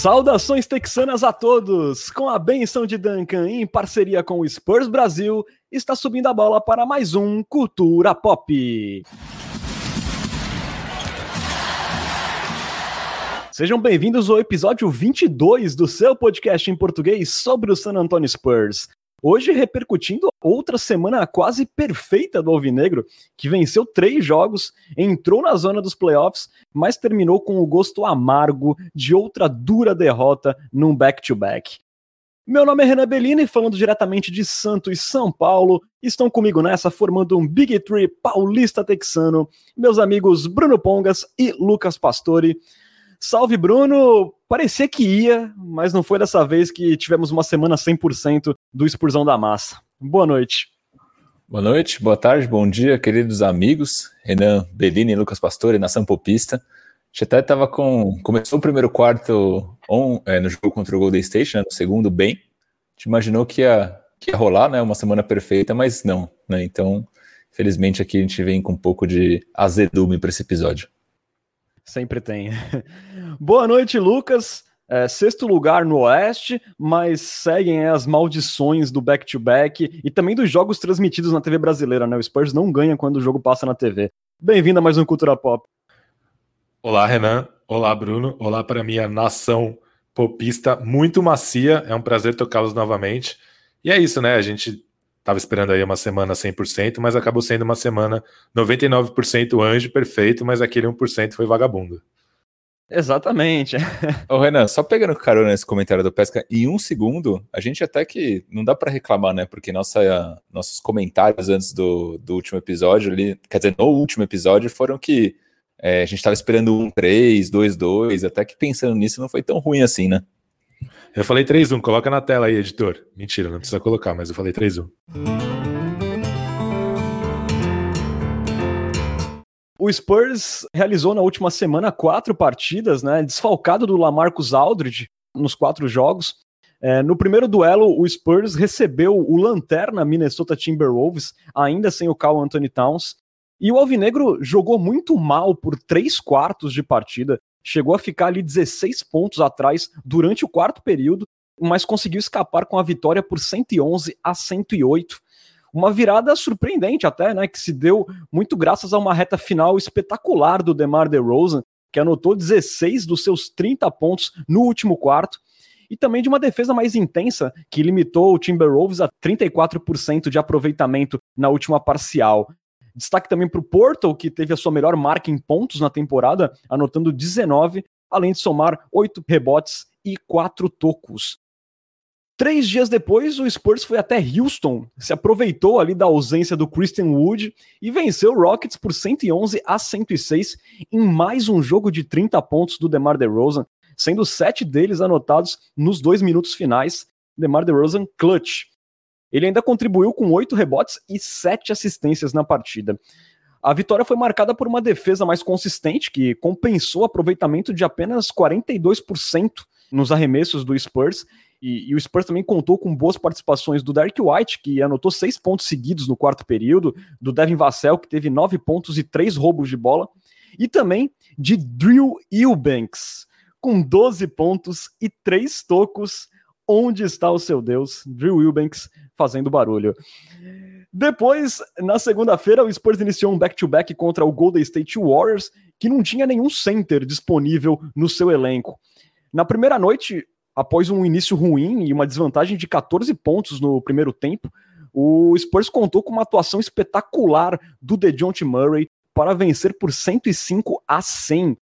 Saudações texanas a todos! Com a benção de Duncan em parceria com o Spurs Brasil, está subindo a bola para mais um Cultura Pop. Sejam bem-vindos ao episódio 22 do seu podcast em português sobre o San Antonio Spurs. Hoje repercutindo outra semana quase perfeita do Alvinegro, que venceu três jogos, entrou na zona dos playoffs, mas terminou com o gosto amargo de outra dura derrota num back-to-back. Meu nome é Renan Bellini, falando diretamente de Santos, São Paulo. Estão comigo nessa, formando um Big Tree paulista texano, meus amigos Bruno Pongas e Lucas Pastore. Salve, Bruno! Parecia que ia, mas não foi dessa vez que tivemos uma semana 100% do Expursão da Massa. Boa noite. Boa noite, boa tarde, bom dia, queridos amigos. Renan Bellini Lucas Pastore, nação popista. Até estava com. Começou o primeiro quarto on, é, no jogo contra o Golden State, né, no segundo, bem. Gente imaginou que ia, que ia rolar, né? Uma semana perfeita, mas não, né? Então, felizmente aqui a gente vem com um pouco de azedume para esse episódio. Sempre tem. Boa noite, Lucas. É, sexto lugar no Oeste, mas seguem as maldições do back-to-back -back e também dos jogos transmitidos na TV brasileira, né? O Spurs não ganha quando o jogo passa na TV. Bem-vindo a mais um Cultura Pop. Olá, Renan. Olá, Bruno. Olá para minha nação popista muito macia. É um prazer tocá-los novamente. E é isso, né? A gente Tava esperando aí uma semana 100%, mas acabou sendo uma semana 99% anjo perfeito, mas aquele 1% foi vagabundo. Exatamente. Ô Renan, só pegando carona nesse comentário do Pesca, em um segundo, a gente até que não dá para reclamar, né? Porque nossa, nossos comentários antes do, do último episódio, ali, quer dizer, no último episódio, foram que é, a gente estava esperando um 3, 2, 2, até que pensando nisso não foi tão ruim assim, né? Eu falei 3-1, coloca na tela aí, editor. Mentira, não precisa colocar, mas eu falei 3-1. O Spurs realizou na última semana quatro partidas, né? Desfalcado do Lamarcus Aldridge nos quatro jogos. É, no primeiro duelo, o Spurs recebeu o lanterna Minnesota Timberwolves, ainda sem o Carl Anthony Towns. E o Alvinegro jogou muito mal por três quartos de partida chegou a ficar ali 16 pontos atrás durante o quarto período, mas conseguiu escapar com a vitória por 111 a 108. Uma virada surpreendente até, né, que se deu muito graças a uma reta final espetacular do DeMar DeRozan, que anotou 16 dos seus 30 pontos no último quarto, e também de uma defesa mais intensa, que limitou o Timberwolves a 34% de aproveitamento na última parcial. Destaque também para o Portal, que teve a sua melhor marca em pontos na temporada, anotando 19, além de somar 8 rebotes e 4 tocos. Três dias depois, o Spurs foi até Houston, se aproveitou ali da ausência do Christian Wood e venceu o Rockets por 111 a 106 em mais um jogo de 30 pontos do DeMar DeRozan, sendo sete deles anotados nos dois minutos finais. DeMar DeRozan clutch. Ele ainda contribuiu com oito rebotes e sete assistências na partida. A vitória foi marcada por uma defesa mais consistente, que compensou o aproveitamento de apenas 42% nos arremessos do Spurs. E, e, o Spurs também contou com boas participações do Derek White, que anotou seis pontos seguidos no quarto período, do Devin Vassell, que teve nove pontos e três roubos de bola, e também de Drew Eubanks, com 12 pontos e três tocos. Onde está o seu Deus? Drew Eubanks fazendo barulho. Depois, na segunda-feira, o Spurs iniciou um back-to-back -back contra o Golden State Warriors, que não tinha nenhum center disponível no seu elenco. Na primeira noite, após um início ruim e uma desvantagem de 14 pontos no primeiro tempo, o Spurs contou com uma atuação espetacular do DeJounte Murray para vencer por 105 a 100.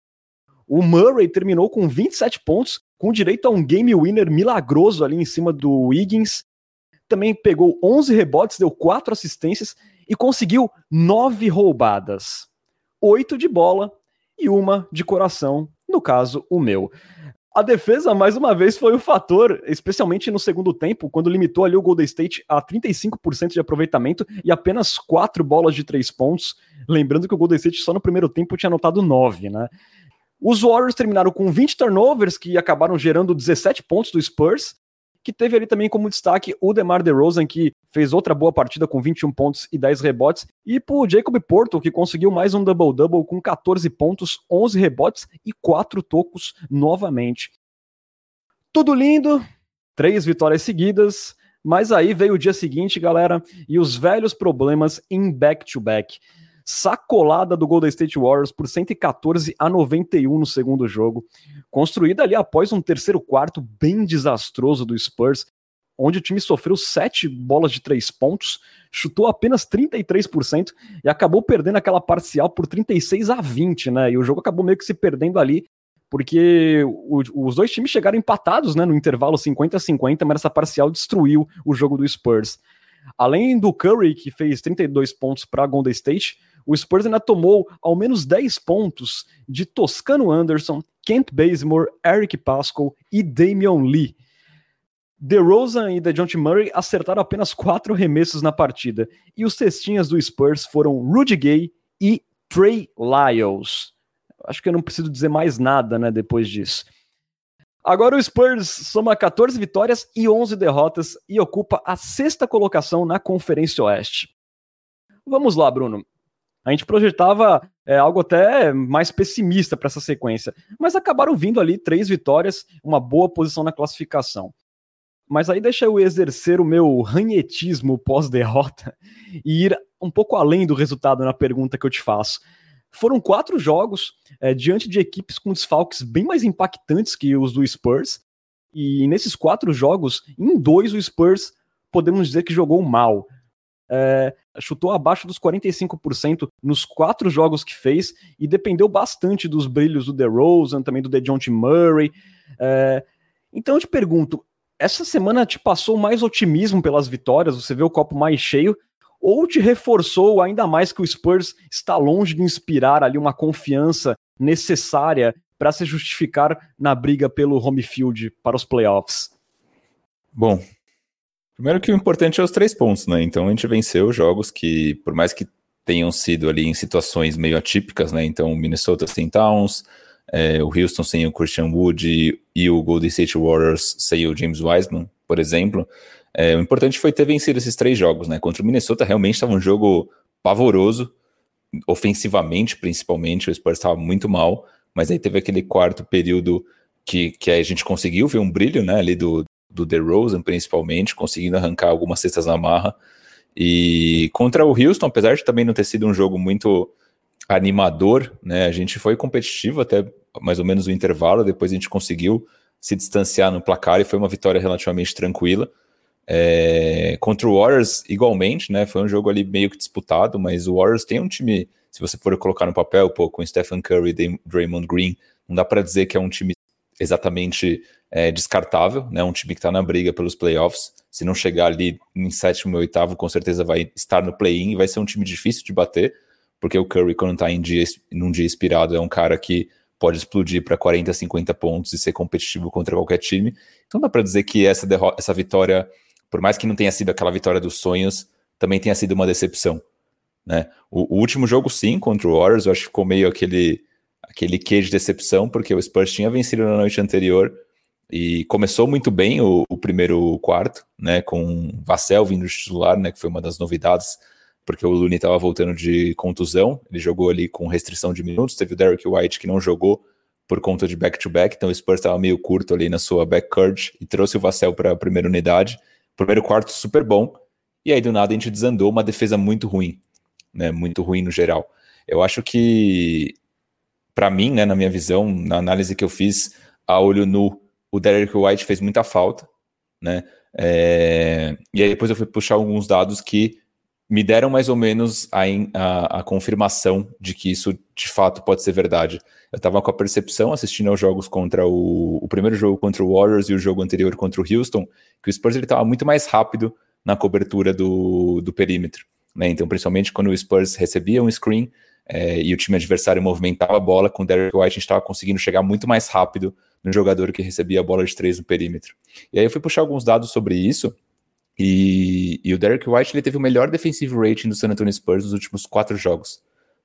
O Murray terminou com 27 pontos, com direito a um game winner milagroso ali em cima do Wiggins também pegou 11 rebotes, deu 4 assistências e conseguiu 9 roubadas. 8 de bola e uma de coração, no caso, o meu. A defesa, mais uma vez, foi o fator, especialmente no segundo tempo, quando limitou ali o Golden State a 35% de aproveitamento e apenas 4 bolas de 3 pontos. Lembrando que o Golden State só no primeiro tempo tinha anotado 9, né? Os Warriors terminaram com 20 turnovers, que acabaram gerando 17 pontos do Spurs, que teve ali também como destaque o DeMar DeRozan, que fez outra boa partida com 21 pontos e 10 rebotes, e por Jacob Porto, que conseguiu mais um double-double com 14 pontos, 11 rebotes e 4 tocos novamente. tudo lindo, três vitórias seguidas, mas aí veio o dia seguinte, galera, e os velhos problemas em back-to-back. Sacolada do Golden State Warriors por 114 a 91 no segundo jogo, construída ali após um terceiro quarto bem desastroso do Spurs, onde o time sofreu sete bolas de três pontos, chutou apenas 33% e acabou perdendo aquela parcial por 36 a 20, né? E o jogo acabou meio que se perdendo ali porque os dois times chegaram empatados né, no intervalo 50 a 50, mas essa parcial destruiu o jogo do Spurs. Além do Curry, que fez 32 pontos para Golden State, o Spurs ainda tomou ao menos 10 pontos de Toscano Anderson, Kent Bazemore, Eric Pascal e Damian Lee. DeRozan e DeJounte Murray acertaram apenas quatro remessos na partida, e os cestinhas do Spurs foram Rudy Gay e Trey Lyles acho que eu não preciso dizer mais nada, né, depois disso. Agora o Spurs soma 14 vitórias e 11 derrotas e ocupa a sexta colocação na Conferência Oeste. Vamos lá, Bruno. A gente projetava é, algo até mais pessimista para essa sequência, mas acabaram vindo ali três vitórias, uma boa posição na classificação. Mas aí deixa eu exercer o meu ranhetismo pós-derrota e ir um pouco além do resultado na pergunta que eu te faço. Foram quatro jogos é, diante de equipes com desfalques bem mais impactantes que os do Spurs. E nesses quatro jogos, em dois o Spurs podemos dizer que jogou mal. É, chutou abaixo dos 45% nos quatro jogos que fez e dependeu bastante dos brilhos do DeRozan, também do DeJounte Murray. É, então eu te pergunto, essa semana te passou mais otimismo pelas vitórias? Você vê o copo mais cheio? ou te reforçou ainda mais que o Spurs está longe de inspirar ali uma confiança necessária para se justificar na briga pelo home field para os playoffs? Bom, primeiro que o importante é os três pontos, né? Então a gente venceu jogos que, por mais que tenham sido ali em situações meio atípicas, né? Então Minnesota sem Towns, é, o Houston sem o Christian Wood e o Golden State Warriors sem o James Wiseman, por exemplo. É, o importante foi ter vencido esses três jogos, né? Contra o Minnesota realmente estava um jogo pavoroso, ofensivamente principalmente, o Spurs estava muito mal, mas aí teve aquele quarto período que, que a gente conseguiu ver um brilho, né, ali do, do DeRozan principalmente, conseguindo arrancar algumas cestas na marra, e contra o Houston, apesar de também não ter sido um jogo muito animador, né, a gente foi competitivo até mais ou menos o intervalo, depois a gente conseguiu se distanciar no placar e foi uma vitória relativamente tranquila, é, contra o Warriors, igualmente, né? Foi um jogo ali meio que disputado, mas o Warriors tem um time, se você for colocar no papel, pô, com Stephen Curry e Draymond Green, não dá para dizer que é um time exatamente é, descartável, né? Um time que está na briga pelos playoffs. Se não chegar ali em sétimo ou oitavo, com certeza vai estar no play-in e vai ser um time difícil de bater, porque o Curry, quando está em dia, num dia inspirado, é um cara que pode explodir para 40, 50 pontos e ser competitivo contra qualquer time. Então dá para dizer que essa, essa vitória por mais que não tenha sido aquela vitória dos sonhos, também tenha sido uma decepção. Né? O, o, último jogo, sim, contra o Warriors, eu acho que ficou meio aquele, aquele quê de decepção, porque o Spurs tinha vencido na noite anterior e começou muito bem o, o primeiro quarto, né, com Vassell vindo de titular, né, que foi uma das novidades, porque o Looney estava voltando de contusão, ele jogou ali com restrição de minutos, teve o Derek White que não jogou por conta de back-to-back, -back, então o Spurs estava meio curto ali na sua backcourt e trouxe o Vassell para a primeira unidade, Primeiro quarto super bom, e aí do nada a gente desandou uma defesa muito ruim, né? Muito ruim no geral. Eu acho que, para mim, né, na minha visão, na análise que eu fiz a olho nu, o Derek White fez muita falta, né? É... E aí depois eu fui puxar alguns dados que me deram mais ou menos a, a, a, confirmação de que isso de fato pode ser verdade. Eu estava com a percepção, assistindo aos jogos contra o, o primeiro jogo contra o Warriors e o jogo anterior contra o Houston, que o Spurs estava muito mais rápido na cobertura do, do perímetro. Né? Então, principalmente quando o Spurs recebia um screen é, e o time adversário movimentava a bola, com o Derek White a gente estava conseguindo chegar muito mais rápido no jogador que recebia a bola de três no perímetro. E aí eu fui puxar alguns dados sobre isso, e, e, o Derek White ele teve o melhor defensive rating do San Antonio Spurs nos últimos quatro jogos,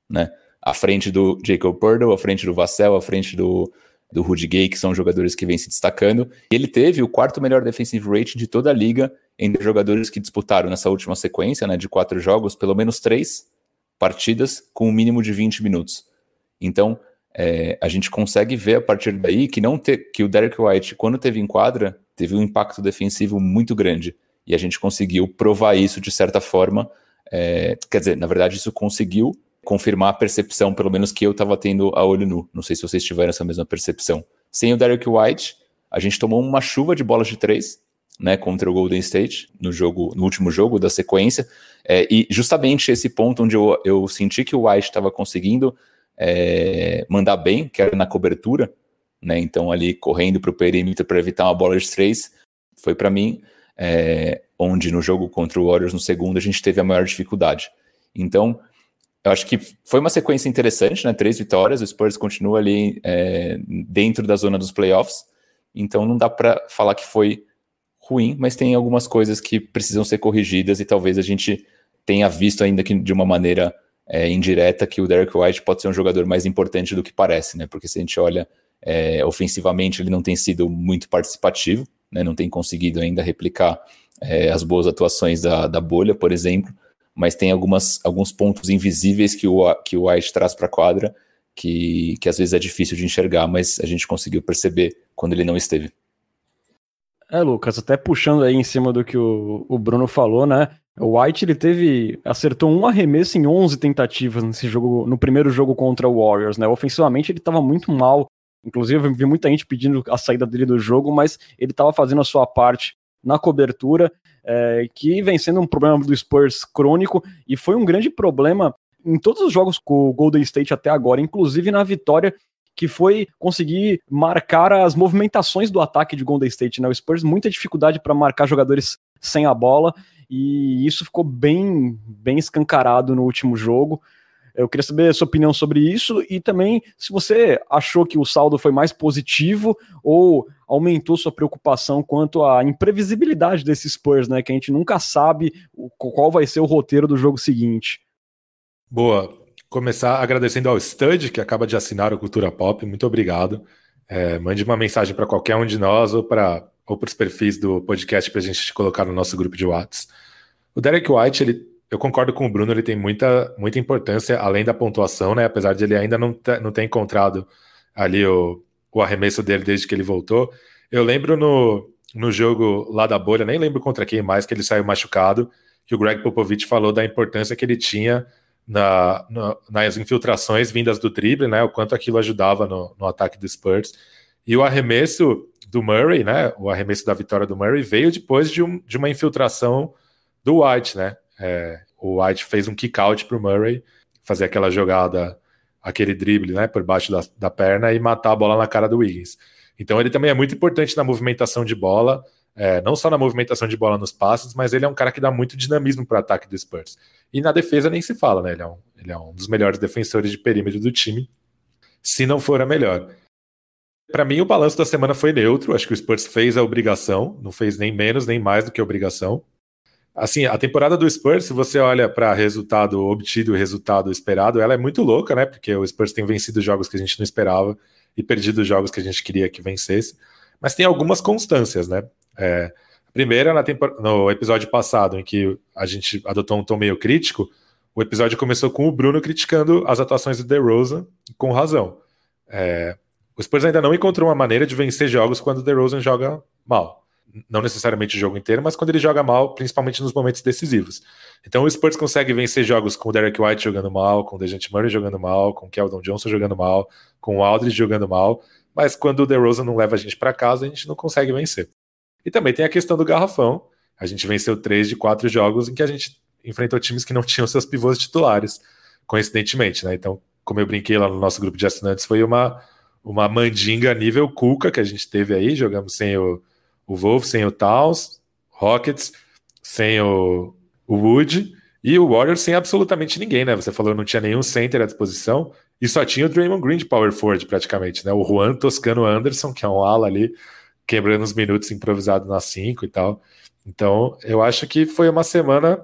né? À frente do Jacob Purtle, à frente do Vassell, à frente do, do Rudy Gay, que são jogadores que vêm se destacando. E ele teve o quarto melhor defensive rating de toda a liga entre jogadores que disputaram nessa última sequência, né, de quatro jogos, pelo menos três partidas com um mínimo de 20 minutos. Então, é, a gente consegue ver a partir daí que não ter, que o Derek White, quando teve em quadra, teve um impacto defensivo muito grande. E a gente conseguiu provar isso de certa forma. É, quer dizer, na verdade, isso conseguiu confirmar a percepção, pelo menos que eu estava tendo a olho nu. Não sei se vocês tiveram essa mesma percepção. Sem o Derek White, a gente tomou uma chuva de bolas de três, né, contra o Golden State no jogo, no último jogo da sequência. É, e justamente esse ponto onde eu, eu senti que o White estava conseguindo é, mandar bem, que era na cobertura, né? Então ali correndo para o perímetro para evitar uma bola de três, foi para mim é, onde no jogo contra o Warriors no segundo a gente teve a maior dificuldade. Então eu acho que foi uma sequência interessante, né? Três vitórias, o Spurs continua ali é, dentro da zona dos playoffs, então não dá para falar que foi ruim, mas tem algumas coisas que precisam ser corrigidas e talvez a gente tenha visto ainda que de uma maneira é, indireta que o Derek White pode ser um jogador mais importante do que parece, né? Porque se a gente olha é, ofensivamente, ele não tem sido muito participativo, né? Não tem conseguido ainda replicar é, as boas atuações da, da bolha, por exemplo, mas tem algumas, alguns pontos invisíveis que o, que o White traz para a quadra que, que às vezes é difícil de enxergar, mas a gente conseguiu perceber quando ele não esteve. É, Lucas, até puxando aí em cima do que o, o Bruno falou, né? O White ele teve acertou um arremesso em 11 tentativas nesse jogo, no primeiro jogo contra o Warriors, né? Ofensivamente ele estava muito mal. Inclusive eu vi muita gente pedindo a saída dele do jogo, mas ele estava fazendo a sua parte na cobertura, é, que vem sendo um problema do Spurs crônico e foi um grande problema em todos os jogos com o Golden State até agora, inclusive na vitória que foi conseguir marcar as movimentações do ataque de Golden State. Né? O Spurs muita dificuldade para marcar jogadores sem a bola e isso ficou bem, bem escancarado no último jogo. Eu queria saber a sua opinião sobre isso e também se você achou que o saldo foi mais positivo ou aumentou sua preocupação quanto à imprevisibilidade desses Spurs, né? Que a gente nunca sabe qual vai ser o roteiro do jogo seguinte. Boa começar agradecendo ao Stud, que acaba de assinar o Cultura Pop. Muito obrigado. É, mande uma mensagem para qualquer um de nós ou para ou os perfis do podcast para a gente te colocar no nosso grupo de WhatsApp. O Derek White, ele, eu concordo com o Bruno, ele tem muita, muita importância além da pontuação, né? Apesar de ele ainda não, não ter encontrado ali o, o arremesso dele desde que ele voltou. Eu lembro no, no jogo lá da bolha, nem lembro contra quem mais, que ele saiu machucado, que o Greg Popovich falou da importância que ele tinha na, na, nas infiltrações vindas do drible, né? O quanto aquilo ajudava no, no ataque do Spurs. E o arremesso do Murray, né? O arremesso da vitória do Murray veio depois de, um, de uma infiltração do White, né? É, o White fez um kick out para o Murray fazer aquela jogada, aquele drible, né? Por baixo da, da perna e matar a bola na cara do Wiggins. Então ele também é muito importante na movimentação de bola, é, não só na movimentação de bola nos passos, mas ele é um cara que dá muito dinamismo para o ataque do Spurs. E na defesa nem se fala, né? Ele é, um, ele é um dos melhores defensores de perímetro do time, se não for a melhor. Para mim, o balanço da semana foi neutro. Acho que o Spurs fez a obrigação, não fez nem menos nem mais do que a obrigação. Assim, a temporada do Spurs, se você olha para resultado obtido e resultado esperado, ela é muito louca, né? Porque o Spurs tem vencido jogos que a gente não esperava e perdido jogos que a gente queria que vencesse. Mas tem algumas constâncias, né? É, primeira, no episódio passado, em que a gente adotou um tom meio crítico, o episódio começou com o Bruno criticando as atuações do DeRozan, com razão. É, o Spurs ainda não encontrou uma maneira de vencer jogos quando o DeRozan joga mal. Não necessariamente o jogo inteiro, mas quando ele joga mal, principalmente nos momentos decisivos. Então o Spurs consegue vencer jogos com o Derek White jogando mal, com o Dejante Murray jogando mal, com o Keldon Johnson jogando mal, com o Aldridge jogando mal, mas quando o DeRozan não leva a gente para casa, a gente não consegue vencer. E também tem a questão do garrafão. A gente venceu três de quatro jogos em que a gente enfrentou times que não tinham seus pivôs titulares, coincidentemente, né? Então, como eu brinquei lá no nosso grupo de assinantes, foi uma, uma mandinga nível Cuca que a gente teve aí. Jogamos sem o, o Wolf, sem o Towns, Rockets, sem o, o Wood e o Warriors sem absolutamente ninguém, né? Você falou não tinha nenhum center à disposição e só tinha o Draymond Green de power forward praticamente, né? O Juan Toscano Anderson, que é um ala ali, quebrando os minutos improvisado na 5 e tal. Então, eu acho que foi uma semana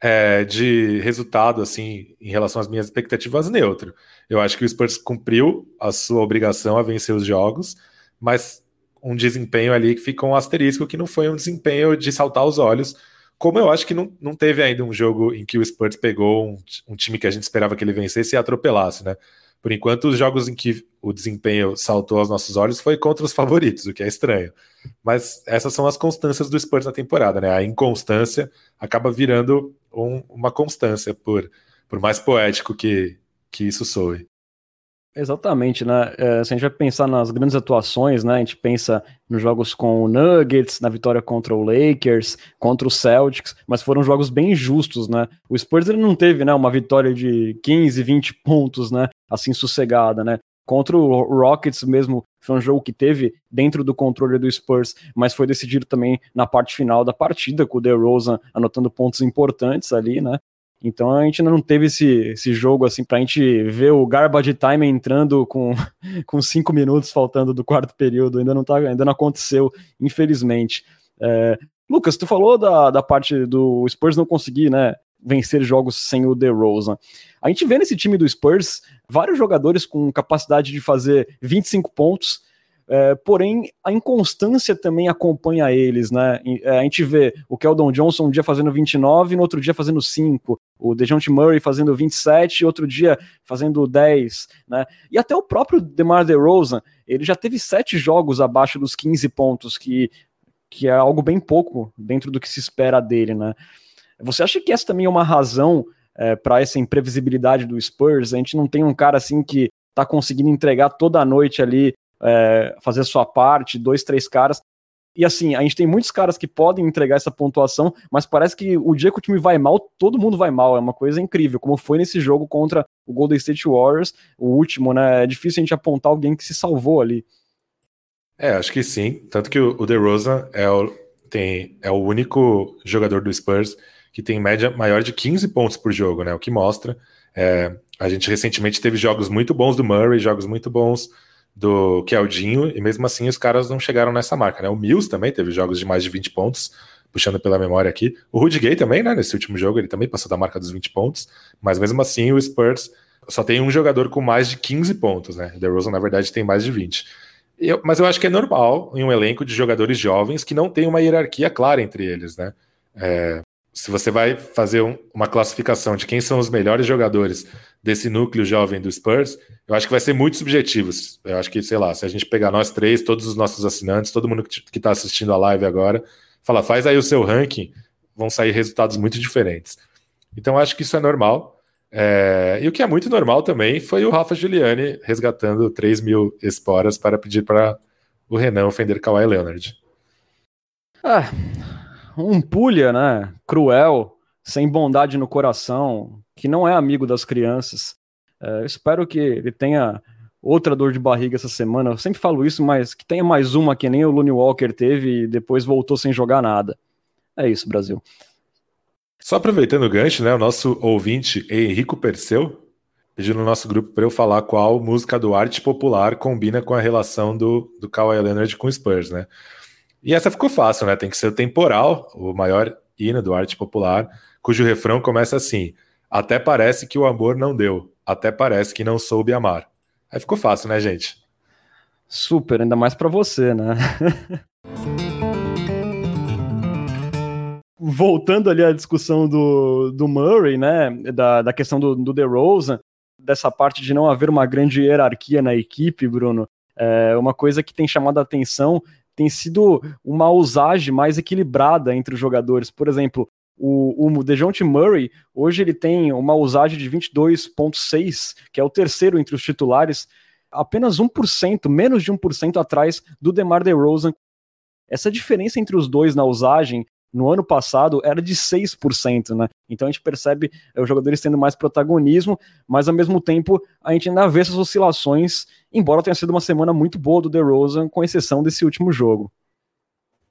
é, de resultado, assim, em relação às minhas expectativas, neutro. Eu acho que o Spurs cumpriu a sua obrigação a vencer os jogos, mas um desempenho ali que ficou um asterisco que não foi um desempenho de saltar os olhos, como eu acho que não, não teve ainda um jogo em que o Spurs pegou um, um time que a gente esperava que ele vencesse e atropelasse, né? Por enquanto, os jogos em que o desempenho saltou aos nossos olhos foi contra os favoritos, o que é estranho. Mas essas são as constâncias do Spurs na temporada, né? A inconstância acaba virando um, uma constância, por, por mais poético que, que isso soe. Exatamente, né? É, se a gente vai pensar nas grandes atuações, né? A gente pensa nos jogos com o Nuggets, na vitória contra o Lakers, contra o Celtics, mas foram jogos bem justos, né? O Spurs ele não teve, né, uma vitória de 15, 20 pontos, né? Assim sossegada, né? Contra o Rockets mesmo, foi um jogo que teve dentro do controle do Spurs, mas foi decidido também na parte final da partida, com o DeRozan anotando pontos importantes ali, né? Então a gente ainda não teve esse, esse jogo assim pra gente ver o garbage time entrando com, com cinco minutos faltando do quarto período. Ainda não, tá, ainda não aconteceu, infelizmente. É, Lucas, tu falou da, da parte do Spurs não conseguir, né? Vencer jogos sem o DeRozan. A gente vê nesse time do Spurs vários jogadores com capacidade de fazer 25 pontos, é, porém, a inconstância também acompanha eles, né? É, a gente vê o Keldon Johnson um dia fazendo 29, no outro dia fazendo 5, o DeJounte Murray fazendo 27, outro dia fazendo 10, né? E até o próprio DeMar DeRozan, ele já teve sete jogos abaixo dos 15 pontos, que, que é algo bem pouco dentro do que se espera dele, né? Você acha que essa também é uma razão é, para essa imprevisibilidade do Spurs? A gente não tem um cara assim que tá conseguindo entregar toda a noite ali é, fazer a sua parte, dois, três caras. E assim, a gente tem muitos caras que podem entregar essa pontuação, mas parece que o dia que o time vai mal, todo mundo vai mal. É uma coisa incrível, como foi nesse jogo contra o Golden State Warriors, o último, né? É difícil a gente apontar alguém que se salvou ali. É, acho que sim. Tanto que o, DeRozan é o, tem, é o único jogador do Spurs que tem média maior de 15 pontos por jogo, né? O que mostra. É, a gente recentemente teve jogos muito bons do Murray, jogos muito bons do Keldinho, e mesmo assim os caras não chegaram nessa marca, né? O Mills também teve jogos de mais de 20 pontos, puxando pela memória aqui. O Rudy Gay também, né? Nesse último jogo, ele também passou da marca dos 20 pontos, mas mesmo assim o Spurs só tem um jogador com mais de 15 pontos, né? O DeRozan, na verdade, tem mais de 20. Eu, mas eu acho que é normal em um elenco de jogadores jovens que não tem uma hierarquia clara entre eles, né? É, se você vai fazer um, uma classificação de quem são os melhores jogadores desse núcleo jovem do Spurs, eu acho que vai ser muito subjetivo. Eu acho que, sei lá, se a gente pegar nós três, todos os nossos assinantes, todo mundo que está assistindo a live agora, fala, faz aí o seu ranking, vão sair resultados muito diferentes. Então, acho que isso é normal. É... E o que é muito normal também foi o Rafa Giuliani resgatando 3 mil esporas para pedir para o Renan ofender Kawhi Leonard. Ah, um pulha, né? Cruel, sem bondade no coração, que não é amigo das crianças. É, espero que ele tenha outra dor de barriga essa semana. Eu sempre falo isso, mas que tenha mais uma que nem o Looney Walker teve e depois voltou sem jogar nada. É isso, Brasil. Só aproveitando o gancho, né? O nosso ouvinte Henrico Perseu pediu no nosso grupo para eu falar qual música do arte popular combina com a relação do, do Kawhi Leonard com o Spurs, né? E essa ficou fácil, né? Tem que ser o temporal, o maior hino do arte popular, cujo refrão começa assim: Até parece que o amor não deu, até parece que não soube amar. Aí ficou fácil, né, gente? Super, ainda mais para você, né? Voltando ali à discussão do, do Murray, né? Da, da questão do, do DeRozan, dessa parte de não haver uma grande hierarquia na equipe, Bruno. É uma coisa que tem chamado a atenção tem sido uma usagem mais equilibrada entre os jogadores. Por exemplo, o, o DeJounte Murray, hoje ele tem uma usagem de 22,6, que é o terceiro entre os titulares, apenas 1%, menos de 1% atrás do DeMar DeRozan. Essa diferença entre os dois na usagem no ano passado era de 6%, né? Então a gente percebe é, os jogadores tendo mais protagonismo, mas ao mesmo tempo a gente ainda vê essas oscilações, embora tenha sido uma semana muito boa do DeRozan, com exceção desse último jogo.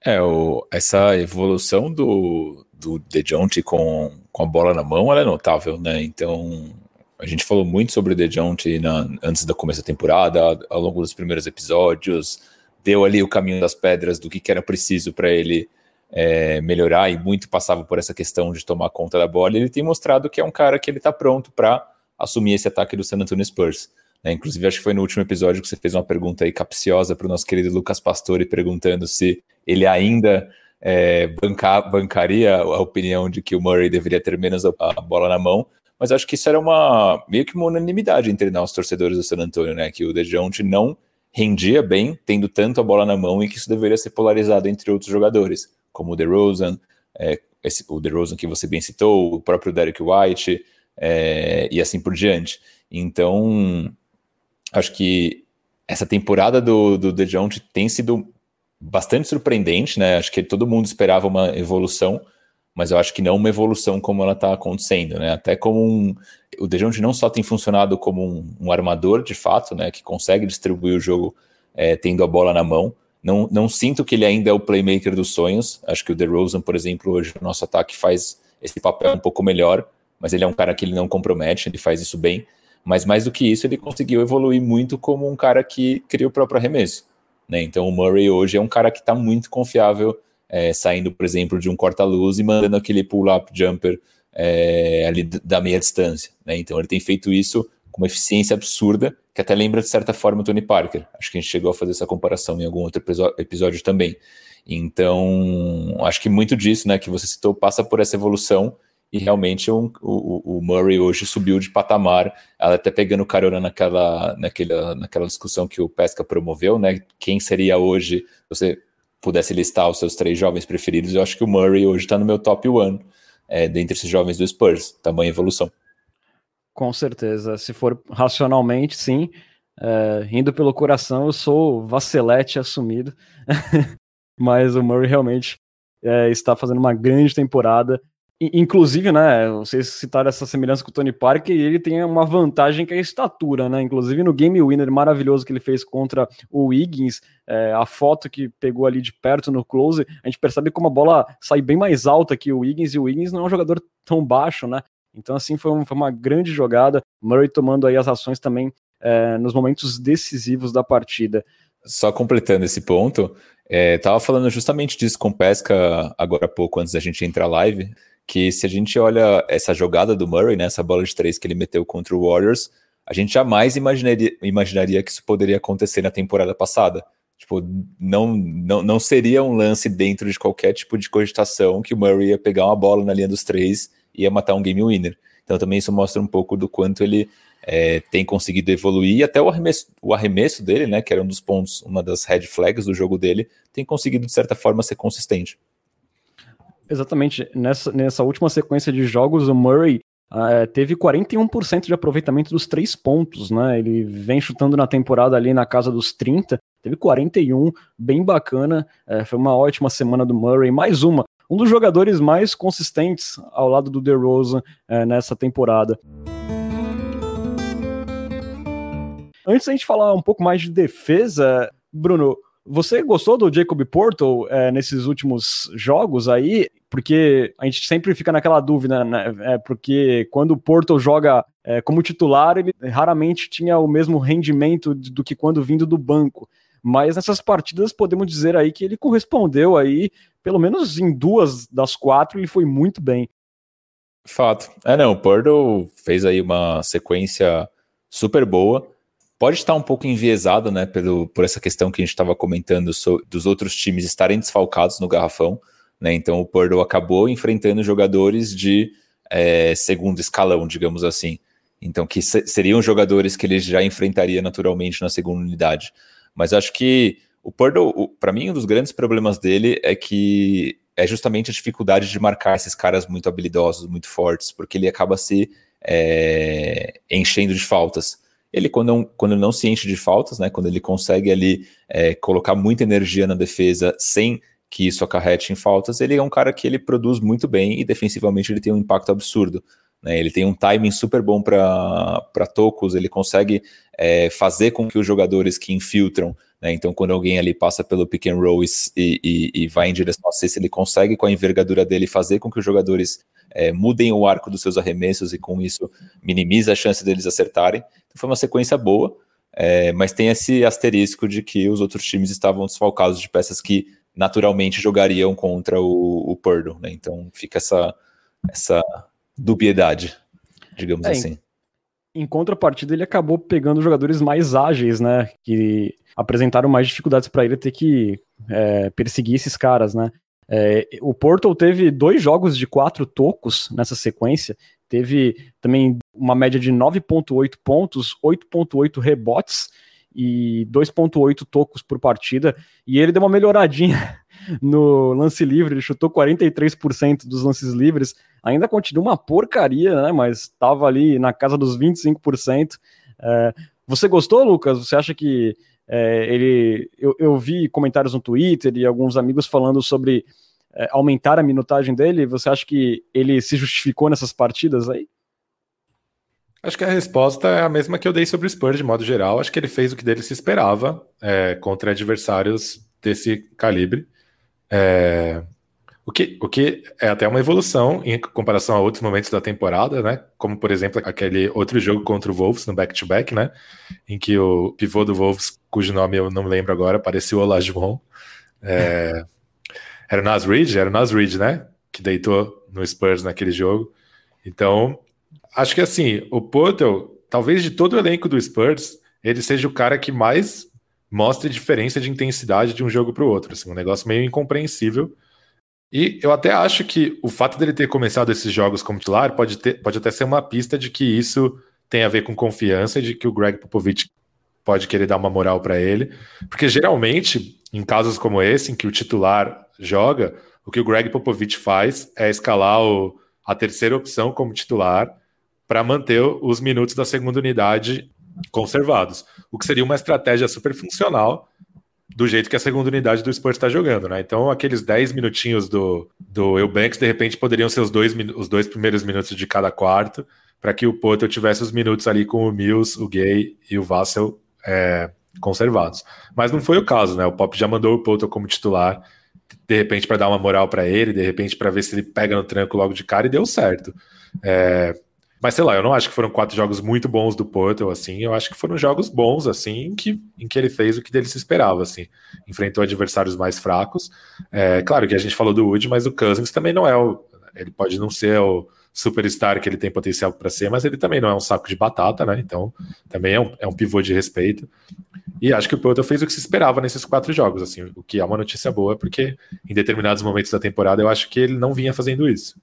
É, o, essa evolução do, do DeJounte com, com a bola na mão, ela é notável, né? Então, a gente falou muito sobre o DeJounte antes da começo da temporada, ao longo dos primeiros episódios, deu ali o caminho das pedras do que, que era preciso para ele é, melhorar e muito passava por essa questão de tomar conta da bola. Ele tem mostrado que é um cara que ele está pronto para assumir esse ataque do San Antonio Spurs. Né? Inclusive, acho que foi no último episódio que você fez uma pergunta aí capciosa para o nosso querido Lucas Pastore, perguntando se ele ainda é, bancar, bancaria a opinião de que o Murray deveria ter menos a, bola na mão. mas acho que isso era uma meio que uma unanimidade entre nós torcedores do San Antonio, né? Que o DeJounte não rendia bem, tendo tanto a bola na mão, e que isso deveria ser polarizado entre outros jogadores, como o DeRozan, é, esse, o DeRozan que você bem citou, o próprio Derek White, é, e assim por diante. Então, acho que essa temporada do, do DeJounte tem sido bastante surpreendente, né? Acho que todo mundo esperava uma evolução, mas eu acho que não uma evolução como ela está acontecendo, né? Até como um, o Dejounte não só tem funcionado como um, um, armador de fato, né? Que consegue distribuir o jogo é, tendo a bola na mão. Não, não sinto que ele ainda é o playmaker dos sonhos. Acho que o DeRozan, por exemplo, hoje o nosso ataque faz esse papel um pouco melhor, mas ele é um cara que ele não compromete, ele faz isso bem. Mas mais do que isso, ele conseguiu evoluir muito como um cara que cria o próprio arremesso. Né? Então o Murray hoje é um cara que está muito confiável é, saindo, por exemplo, de um corta-luz e mandando aquele pull-up jumper é, ali da meia distância. Né? Então ele tem feito isso com uma eficiência absurda, que até lembra de certa forma o Tony Parker. Acho que a gente chegou a fazer essa comparação em algum outro episódio também. Então, acho que muito disso né, que você citou passa por essa evolução e realmente um, o, o, Murray hoje subiu de patamar, ela até pegando carona naquela, naquela, naquela discussão que o Pesca promoveu, né? Quem seria hoje, você pudesse listar os seus três jovens preferidos, eu acho que o Murray hoje está no meu top one é, dentre esses jovens do Spurs. Tamanha evolução. Com certeza. Se for racionalmente, sim. É, indo pelo coração, eu sou vacilete assumido. Mas o Murray realmente é, está fazendo uma grande temporada. Inclusive, né, vocês citaram essa semelhança com o Tony Parker e ele tem uma vantagem que é a estatura, né? Inclusive no game winner maravilhoso que ele fez contra o Wiggins, é, a foto que pegou ali de perto no close, a gente percebe como a bola sai bem mais alta que o Wiggins e o Wiggins não é um jogador tão baixo, né? Então, assim, foi, um, foi uma grande jogada. Murray tomando aí as ações também é, nos momentos decisivos da partida. Só completando esse ponto, é, tava falando justamente disso com Pesca agora há pouco, antes da gente entrar live que se a gente olha essa jogada do Murray, né, essa bola de três que ele meteu contra o Warriors, a gente jamais imaginaria, imaginaria que isso poderia acontecer na temporada passada. Tipo, não, não, não seria um lance dentro de qualquer tipo de cogitação que o Murray ia pegar uma bola na linha dos três e ia matar um game winner. Então também isso mostra um pouco do quanto ele é, tem conseguido evoluir e até o arremesso, o arremesso dele, né, que era um dos pontos, uma das red flags do jogo dele, tem conseguido de certa forma ser consistente. Exatamente. Nessa, nessa última sequência de jogos, o Murray uh, teve 41% de aproveitamento dos três pontos, né? Ele vem chutando na temporada ali na casa dos 30, teve 41, bem bacana. Uh, foi uma ótima semana do Murray. Mais uma, um dos jogadores mais consistentes ao lado do DeRozan uh, nessa temporada. Antes da gente falar um pouco mais de defesa, Bruno, você gostou do Jacob Porto é, nesses últimos jogos aí? Porque a gente sempre fica naquela dúvida, né? É, porque quando o Porto joga é, como titular, ele raramente tinha o mesmo rendimento do que quando vindo do banco. Mas nessas partidas podemos dizer aí que ele correspondeu aí, pelo menos em duas das quatro, ele foi muito bem. Fato. É, não, o Porto fez aí uma sequência super boa pode estar um pouco enviesado, né, pelo, por essa questão que a gente estava comentando so, dos outros times estarem desfalcados no garrafão, né, então o Purdue acabou enfrentando jogadores de é, segundo escalão, digamos assim, então que se, seriam jogadores que ele já enfrentaria naturalmente na segunda unidade, mas acho que o Purdue, para mim, um dos grandes problemas dele é que é justamente a dificuldade de marcar esses caras muito habilidosos, muito fortes, porque ele acaba se é, enchendo de faltas. Ele, quando quando não se enche de faltas, né, quando ele consegue ali é, colocar muita energia na defesa sem que isso acarrete em faltas, ele é um cara que ele produz muito bem e defensivamente ele tem um impacto absurdo. Né? Ele tem um timing super bom para tocos, ele consegue é, fazer com que os jogadores que infiltram, né? então quando alguém ali passa pelo pick and roll e, e, e vai em direção a cesta, ele consegue com a envergadura dele fazer com que os jogadores é, mudem o arco dos seus arremessos e com isso minimiza a chance deles acertarem. Então foi uma sequência boa, é, mas tem esse asterisco de que os outros times estavam desfalcados de peças que naturalmente jogariam contra o, o Purdue, né? Então fica essa, essa dubiedade, digamos é, assim. Em, em contrapartida, ele acabou pegando jogadores mais ágeis, né? Que apresentaram mais dificuldades para ele ter que é, perseguir esses caras, né? É, o Portal teve dois jogos de quatro tocos nessa sequência, teve também uma média de 9,8 pontos, 8,8 rebotes e 2,8 tocos por partida. E ele deu uma melhoradinha no lance livre, ele chutou 43% dos lances livres. Ainda continua uma porcaria, né? Mas estava ali na casa dos 25%. É, você gostou, Lucas? Você acha que é, ele. Eu, eu, vi comentários no Twitter e alguns amigos falando sobre é, aumentar a minutagem dele. Você acha que ele se justificou nessas partidas aí? Acho que a resposta é a mesma que eu dei sobre o Spurs de modo geral. Acho que ele fez o que dele se esperava é, contra adversários desse calibre. É, o, que, o que é até uma evolução em comparação a outros momentos da temporada, né? Como, por exemplo, aquele outro jogo contra o Wolves no back-to-back, -back, né? Em que o pivô do Wolves, cujo nome eu não lembro agora, parecia o Olajuwon. É, era o Nas? Era o Nas né? Que deitou no Spurs naquele jogo. Então, acho que assim, o Porto, talvez de todo o elenco do Spurs, ele seja o cara que mais mostre diferença de intensidade de um jogo para o outro. Assim, um negócio meio incompreensível. E eu até acho que o fato dele ter começado esses jogos como titular pode, ter, pode até ser uma pista de que isso tem a ver com confiança, de que o Greg Popovich pode querer dar uma moral para ele. Porque geralmente, em casos como esse, em que o titular joga, o que o Greg Popovich faz é escalar o, a terceira opção como titular para manter os minutos da segunda unidade conservados. O que seria uma estratégia super funcional do jeito que a segunda unidade do Spurs está jogando, né? Então, aqueles 10 minutinhos do, do Eubanks, de repente, poderiam ser os dois, os dois primeiros minutos de cada quarto, para que o Porto tivesse os minutos ali com o Mills, o Gay e o Vassell é, conservados. Mas não foi o caso, né? O Pop já mandou o Porto como titular, de repente, para dar uma moral para ele, de repente, para ver se ele pega no tranco logo de cara, e deu certo. É, mas sei lá, eu não acho que foram quatro jogos muito bons do Porto, assim. Eu acho que foram jogos bons, assim, em que, em que ele fez o que dele se esperava, assim. Enfrentou adversários mais fracos. É, claro que a gente falou do Wood, mas o Cousins também não é o. Ele pode não ser o superstar que ele tem potencial para ser, mas ele também não é um saco de batata, né? Então, também é um, é um pivô de respeito. E acho que o Porto fez o que se esperava nesses quatro jogos, assim, o que é uma notícia boa, porque em determinados momentos da temporada eu acho que ele não vinha fazendo isso.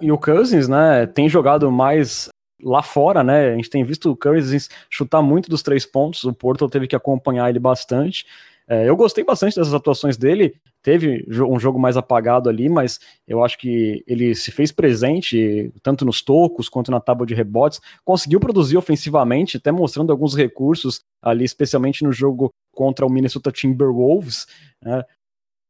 E o Cousins, né, tem jogado mais lá fora, né? A gente tem visto o Cousins chutar muito dos três pontos. O Porto teve que acompanhar ele bastante. É, eu gostei bastante dessas atuações dele. Teve um jogo mais apagado ali, mas eu acho que ele se fez presente tanto nos tocos quanto na tábua de rebotes. Conseguiu produzir ofensivamente, até mostrando alguns recursos ali, especialmente no jogo contra o Minnesota Timberwolves. Né?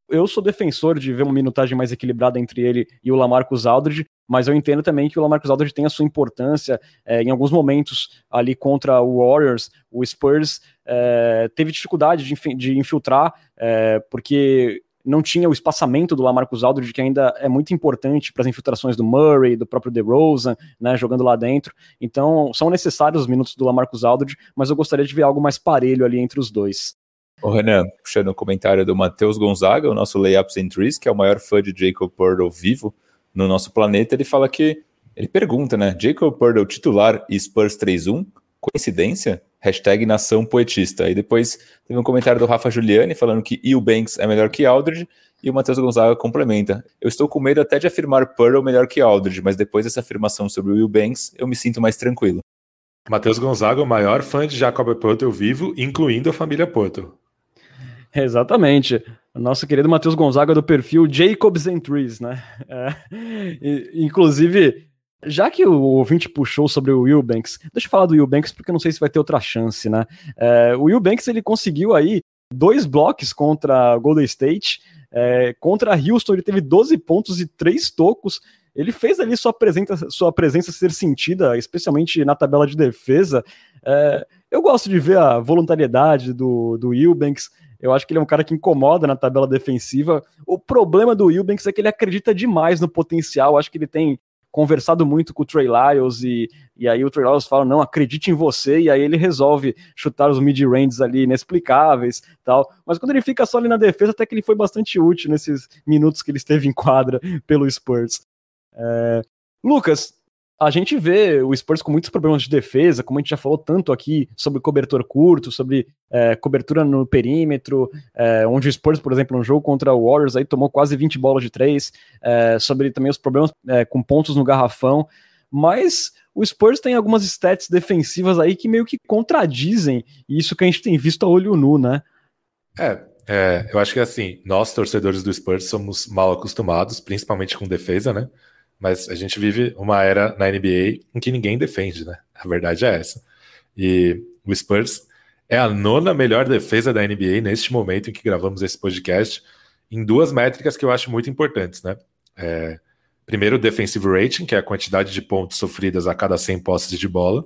Eu sou defensor de ver uma minutagem mais equilibrada entre ele e o Lamarcus Aldridge, mas eu entendo também que o Lamarcus Aldridge tem a sua importância. É, em alguns momentos ali contra o Warriors, o Spurs é, teve dificuldade de, de infiltrar, é, porque não tinha o espaçamento do Lamarcus Aldridge, que ainda é muito importante para as infiltrações do Murray, do próprio DeRozan, né, jogando lá dentro. Então, são necessários os minutos do Lamarcus Aldridge, mas eu gostaria de ver algo mais parelho ali entre os dois. O Renan, puxando o comentário do Matheus Gonzaga, o nosso Layups and Trees, que é o maior fã de Jacob Purtle vivo no nosso planeta, ele fala que, ele pergunta, né, Jacob Purtle titular e Spurs 3-1, coincidência? Hashtag nação poetista. Aí depois teve um comentário do Rafa Giuliani falando que Eubanks é melhor que Aldridge, e o Matheus Gonzaga complementa. Eu estou com medo até de afirmar Purtle melhor que Aldridge, mas depois dessa afirmação sobre o Eubanks, eu me sinto mais tranquilo. Matheus Gonzaga, o maior fã de Jacob Purtle vivo, incluindo a família Purtle. Exatamente. Nosso querido Matheus Gonzaga do perfil Jacobs Entries, né? É, e, inclusive, já que o ouvinte puxou sobre o Will Banks, deixa eu falar do Will Banks porque não sei se vai ter outra chance, né? É, o Will Banks ele conseguiu aí dois blocos contra Golden State, é, contra Houston ele teve 12 pontos e 3 tocos. Ele fez ali sua presença, sua presença ser sentida, especialmente na tabela de defesa. É, eu gosto de ver a voluntariedade do, do Eubanks. Eu acho que ele é um cara que incomoda na tabela defensiva. O problema do Eubanks é que ele acredita demais no potencial. Eu acho que ele tem conversado muito com o Trey Lyles e, e aí o Trey Lyles fala, não, acredite em você, e aí ele resolve chutar os mid-ranges ali inexplicáveis tal. Mas quando ele fica só ali na defesa, até que ele foi bastante útil nesses minutos que ele esteve em quadra pelo Spurs. É... Lucas, a gente vê o Spurs com muitos problemas de defesa, como a gente já falou tanto aqui sobre cobertor curto, sobre é, cobertura no perímetro, é, onde o Spurs, por exemplo, no jogo contra o Warriors, aí tomou quase 20 bolas de três, é, sobre também os problemas é, com pontos no garrafão. mas o Spurs tem algumas stats defensivas aí que meio que contradizem isso que a gente tem visto a olho nu, né? É, é, eu acho que assim, nós torcedores do Spurs somos mal acostumados, principalmente com defesa, né? Mas a gente vive uma era na NBA em que ninguém defende, né? A verdade é essa. E o Spurs é a nona melhor defesa da NBA neste momento em que gravamos esse podcast, em duas métricas que eu acho muito importantes, né? É, primeiro, o defensive rating, que é a quantidade de pontos sofridas a cada 100 posses de bola.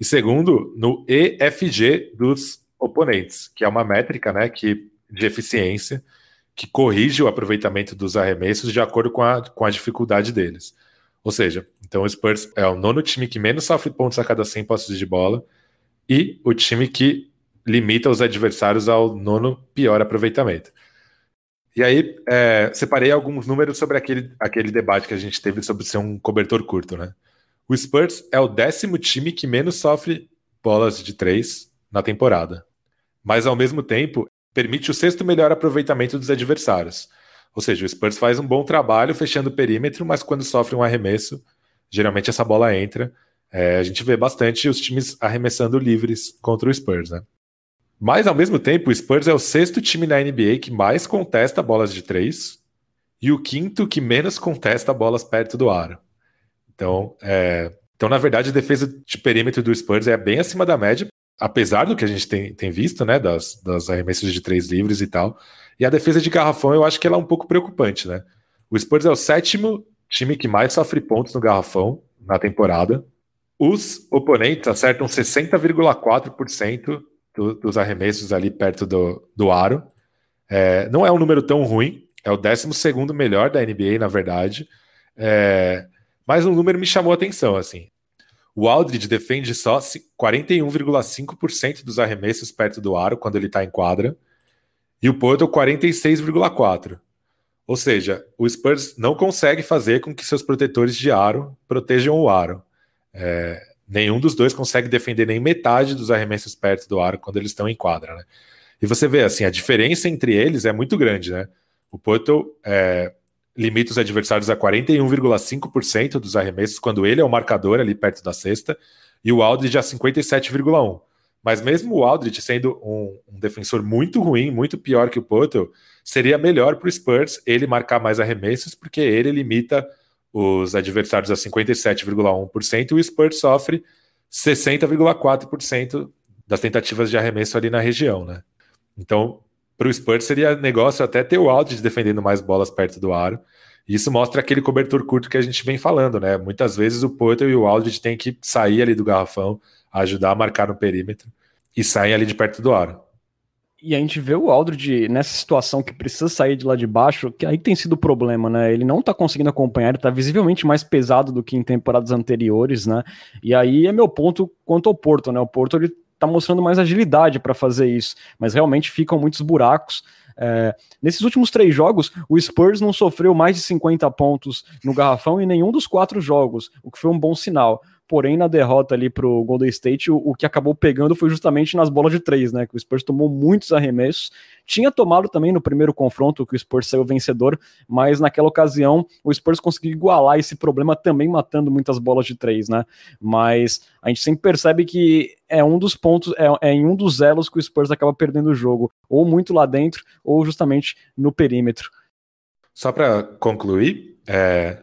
E segundo, no EFG dos oponentes, que é uma métrica né, que, de eficiência que corrige o aproveitamento dos arremessos de acordo com a, com a dificuldade deles. Ou seja, então o Spurs é o nono time que menos sofre pontos a cada 100 posses de bola e o time que limita os adversários ao nono pior aproveitamento. E aí, é, separei alguns números sobre aquele, aquele debate que a gente teve sobre ser um cobertor curto, né? O Spurs é o décimo time que menos sofre bolas de três na temporada. Mas, ao mesmo tempo, permite o sexto melhor aproveitamento dos adversários. Ou seja, o Spurs faz um bom trabalho fechando o perímetro, mas quando sofre um arremesso, geralmente essa bola entra. É, a gente vê bastante os times arremessando livres contra o Spurs, né? Mas, ao mesmo tempo, o Spurs é o sexto time na NBA que mais contesta bolas de três e o quinto que menos contesta bolas perto do aro. Então, é... então, na verdade, a defesa de perímetro do Spurs é bem acima da média, apesar do que a gente tem, tem visto, né, das, das arremessos de três livres e tal. E a defesa de garrafão, eu acho que ela é um pouco preocupante, né? O Spurs é o sétimo time que mais sofre pontos no garrafão na temporada. Os oponentes acertam 60,4% do, dos arremessos ali perto do, do aro. É, não é um número tão ruim, é o 12 melhor da NBA, na verdade. É, mas um número me chamou a atenção, assim. O Aldridge defende só 41,5% dos arremessos perto do aro quando ele está em quadra. E o Porto 46,4%. Ou seja, o Spurs não consegue fazer com que seus protetores de aro protejam o aro. É, nenhum dos dois consegue defender nem metade dos arremessos perto do aro quando eles estão em quadra. Né? E você vê assim, a diferença entre eles é muito grande. Né? O Porto é, limita os adversários a 41,5% dos arremessos quando ele é o marcador ali perto da cesta, e o Aldridge a 57,1%. Mas mesmo o Aldridge sendo um, um, defensor muito ruim, muito pior que o Potel, seria melhor para o Spurs ele marcar mais arremessos, porque ele limita os adversários a 57,1% e o Spurs sofre 60,4% das tentativas de arremesso ali na região, né? Então, para o Spurs seria negócio até ter o Aldridge defendendo mais bolas perto do aro. Isso mostra aquele cobertor curto que a gente vem falando, né? Muitas vezes o Porter e o Aldridge têm que sair ali do garrafão, ajudar a marcar no perímetro e saem ali de perto do aro. E a gente vê o Aldridge nessa situação que precisa sair de lá de baixo, que aí tem sido o problema, né? Ele não tá conseguindo acompanhar, ele tá visivelmente mais pesado do que em temporadas anteriores, né? E aí é meu ponto quanto ao Porto, né? O Porto ele tá mostrando mais agilidade para fazer isso, mas realmente ficam muitos buracos. É, nesses últimos três jogos, o Spurs não sofreu mais de 50 pontos no garrafão em nenhum dos quatro jogos, o que foi um bom sinal. Porém, na derrota ali pro Golden State, o, o, que acabou pegando foi justamente nas bolas de três, né? Que o Spurs tomou muitos arremessos. Tinha tomado também no primeiro confronto que o Spurs saiu vencedor, mas naquela ocasião o Spurs conseguiu igualar esse problema também matando muitas bolas de três, né? Mas a gente sempre percebe que é um dos pontos, é, é em um dos elos que o Spurs acaba perdendo o jogo, ou muito lá dentro, ou justamente no perímetro. Só para concluir, é,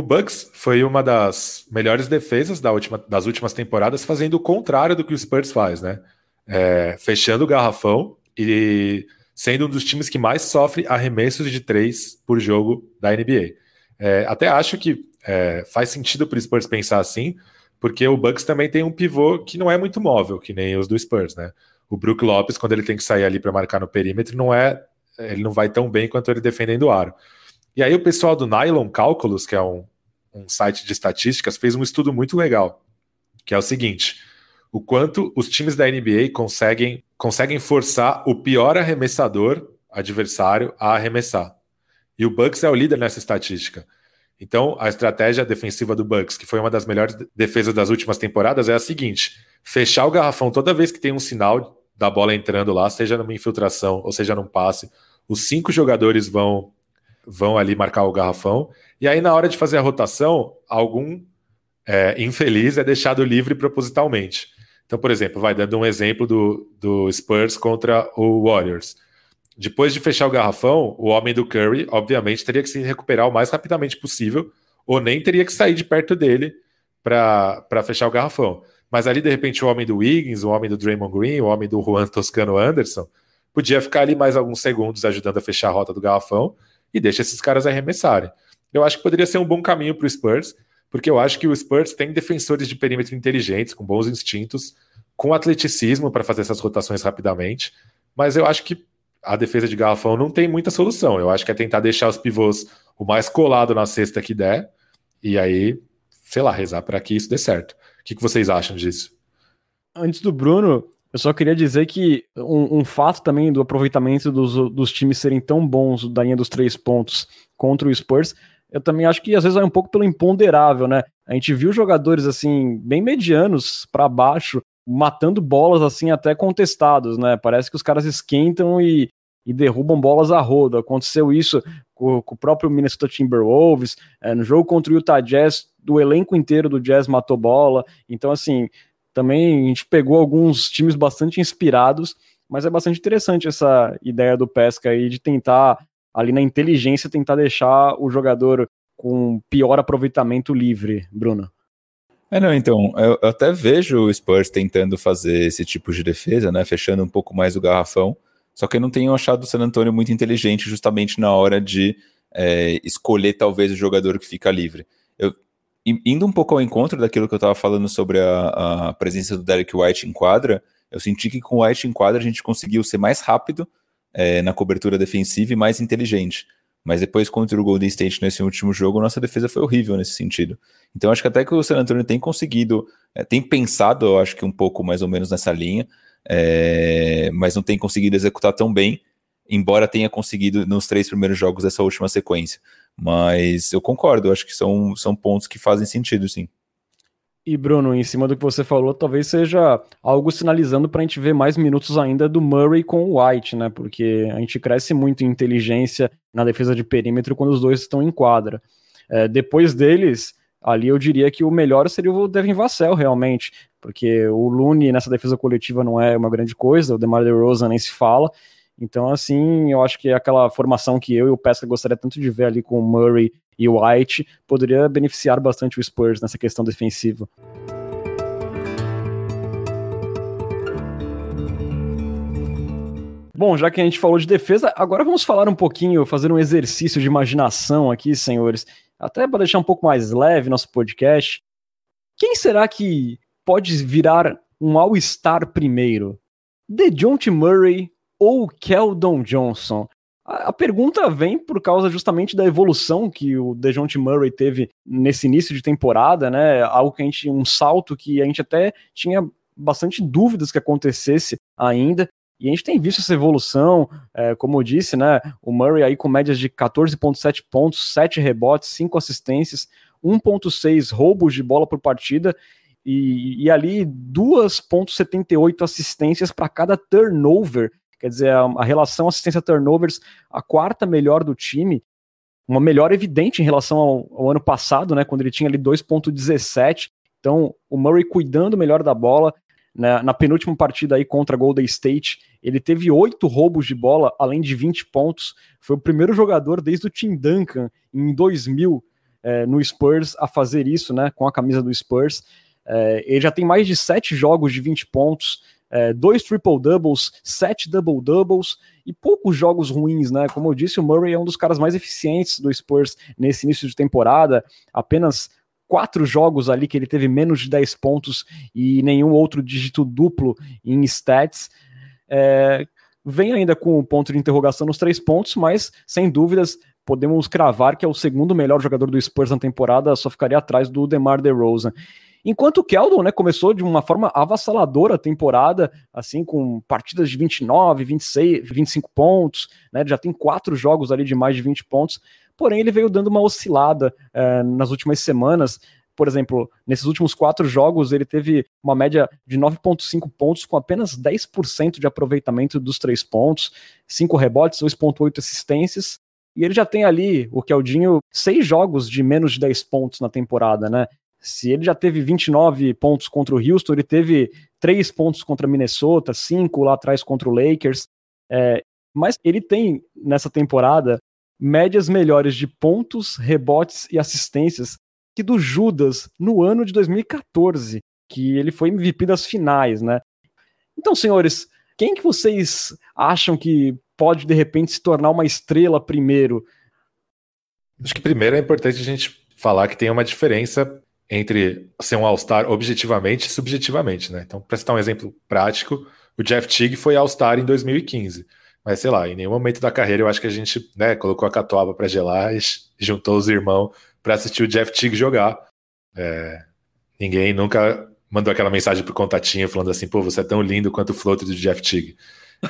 o Bucks foi uma das melhores defesas da última, das últimas temporadas, fazendo o contrário do que o Spurs faz, né? É, fechando o garrafão e sendo um dos times que mais sofre arremessos de três por jogo da NBA. É, até acho que é, faz sentido para o Spurs pensar assim, porque o Bucks também tem um pivô que não é muito móvel, que nem os do Spurs, né? O Brook Lopes, quando ele tem que sair ali para marcar no perímetro, não é, ele não vai tão bem quanto ele defendendo o aro. E aí o pessoal do Nylon Cálculos, que é um, um site de estatísticas, fez um estudo muito legal, que é o seguinte: o quanto os times da NBA conseguem, conseguem forçar o pior arremessador adversário a arremessar. E o Bucks é o líder nessa estatística. Então, a estratégia defensiva do Bucks, que foi uma das melhores defesas das últimas temporadas, é a seguinte: fechar o garrafão toda vez que tem um sinal da bola entrando lá, seja numa infiltração ou seja num passe. Os cinco jogadores vão vão ali marcar o garrafão. E aí, na hora de fazer a rotação, algum é, infeliz é deixado livre propositalmente. Então, por exemplo, vai dando um exemplo do, do Spurs contra o Warriors. Depois de fechar o garrafão, o homem do Curry, obviamente, teria que se recuperar o mais rapidamente possível, ou nem teria que sair de perto dele para fechar o garrafão. Mas ali, de repente, o homem do Wiggins, o homem do Draymond Green, o homem do Juan Toscano Anderson, podia ficar ali mais alguns segundos ajudando a fechar a rota do garrafão e deixa esses caras arremessarem. Eu acho que poderia ser um bom caminho para o Spurs, porque eu acho que o Spurs tem defensores de perímetro inteligentes, com bons instintos, com atleticismo para fazer essas rotações rapidamente, mas eu acho que a defesa de garrafão não tem muita solução. Eu acho que é tentar deixar os pivôs o mais colado na cesta que der, e aí, sei lá, rezar para que isso dê certo. O que, que vocês acham disso? Antes do Bruno, eu só queria dizer que um, um fato também do aproveitamento dos, dos, times serem tão bons da linha dos três pontos contra o Spurs eu também acho que às vezes vai um pouco pelo imponderável, né? A gente viu jogadores assim, bem medianos para baixo, matando bolas assim até contestados, né? Parece que os caras esquentam e, e derrubam bolas a rodo. Aconteceu isso com, com o próprio Minnesota Timberwolves, é, no jogo contra o Utah Jazz, do elenco inteiro do Jazz matou bola. Então, assim, também a gente pegou alguns times bastante inspirados, mas é bastante interessante essa ideia do Pesca aí de tentar ali na inteligência tentar deixar o jogador com pior aproveitamento livre, Bruno. É, não, então, eu, eu, até vejo o Spurs tentando fazer esse tipo de defesa, né, fechando um pouco mais o garrafão, só que eu não tenho achado o San Antonio muito inteligente justamente na hora de é, escolher talvez o jogador que fica livre. Eu, indo um pouco ao encontro daquilo que eu estava falando sobre a, a, presença do Derek White em quadra, eu senti que com o White em quadra a gente conseguiu ser mais rápido é, na cobertura defensiva e mais inteligente. Mas depois contra o Golden State nesse último jogo, nossa defesa foi horrível nesse sentido. Então acho que até que o San Antonio tem conseguido, é, tem pensado, eu acho que um pouco mais ou menos nessa linha, é, mas não tem conseguido executar tão bem, embora tenha conseguido nos três primeiros jogos dessa última sequência. Mas eu concordo, acho que são, são pontos que fazem sentido, sim. E Bruno, em cima do que você falou, talvez seja algo sinalizando para a gente ver mais minutos ainda do Murray com o White, né? Porque a gente cresce muito em inteligência na defesa de perímetro quando os dois estão em quadra. É, depois deles, ali eu diria que o melhor seria o Devin Vassell, realmente, porque o Looney nessa defesa coletiva não é uma grande coisa, o DeMar DeRozan nem se fala. Então, assim, eu acho que aquela formação que eu e o Pesca gostaria tanto de ver ali com o Murray e o White poderia beneficiar bastante o Spurs nessa questão defensiva. Bom, já que a gente falou de defesa, agora vamos falar um pouquinho, fazer um exercício de imaginação aqui, senhores, até para deixar um pouco mais leve nosso podcast. Quem será que pode virar um All-Star primeiro? DeJounte Murray ou Keldon Johnson? A pergunta vem por causa justamente da evolução que o DeJounte Murray teve nesse início de temporada, né? Algo que a gente, um salto que a gente até tinha bastante dúvidas que acontecesse ainda. E a gente tem visto essa evolução, é, como eu disse, né? O Murray aí com médias de 14,7 pontos, 7 rebotes, 5 assistências, 1,6 roubos de bola por partida e, e ali 2,78 assistências para cada turnover Quer dizer, a, a relação assistência-turnovers, a quarta melhor do time, uma melhor evidente em relação ao, ao ano passado, né, quando ele tinha ali 2.17. Então, o Murray cuidando melhor da bola. Né, na penúltima partida aí contra Golden State, ele teve oito roubos de bola, além de 20 pontos. Foi o primeiro jogador desde o Tim Duncan, em 2000, é, no Spurs, a fazer isso, né, com a camisa do Spurs. É, ele já tem mais de sete jogos de 20 pontos, é, dois triple-doubles, sete double-doubles e poucos jogos ruins, né? Como eu disse, o Murray é um dos caras mais eficientes do Spurs nesse início de temporada, apenas quatro jogos ali que ele teve menos de 10 pontos e nenhum outro dígito duplo em stats. É, vem ainda com o ponto de interrogação nos três pontos, mas sem dúvidas podemos cravar que é o segundo melhor jogador do Spurs na temporada, só ficaria atrás do DeMar DeRozan. Enquanto o Keldon, né, começou de uma forma avassaladora a temporada, assim, com partidas de 29, 26, 25 pontos, né, já tem quatro jogos ali de mais de 20 pontos, porém ele veio dando uma oscilada é, nas últimas semanas, por exemplo, nesses últimos quatro jogos, ele teve uma média de 9,5 pontos, com apenas 10% de aproveitamento dos três pontos, 5 rebotes, 2,8 assistências. E ele já tem ali, o Keldinho, seis jogos de menos de 10 pontos na temporada, né? Se ele já teve 29 pontos contra o Houston, ele teve 3 pontos contra Minnesota, 5 lá atrás contra o Lakers. É, mas ele tem, nessa temporada, médias melhores de pontos, rebotes e assistências que do Judas no ano de 2014, que ele foi MVP das finais, né? Então, senhores, quem que vocês acham que pode de repente se tornar uma estrela primeiro? Acho que primeiro é importante a gente falar que tem uma diferença entre ser um All-Star objetivamente e subjetivamente, né? Então, para citar um exemplo prático, o Jeff Teague foi All-Star em 2015. Mas sei lá, em nenhum momento da carreira eu acho que a gente né, colocou a catuaba para gelar e juntou os irmãos para assistir o Jeff Teague jogar. É, ninguém nunca mandou aquela mensagem pro contatinho falando assim, pô, você é tão lindo quanto o float do Jeff Teague.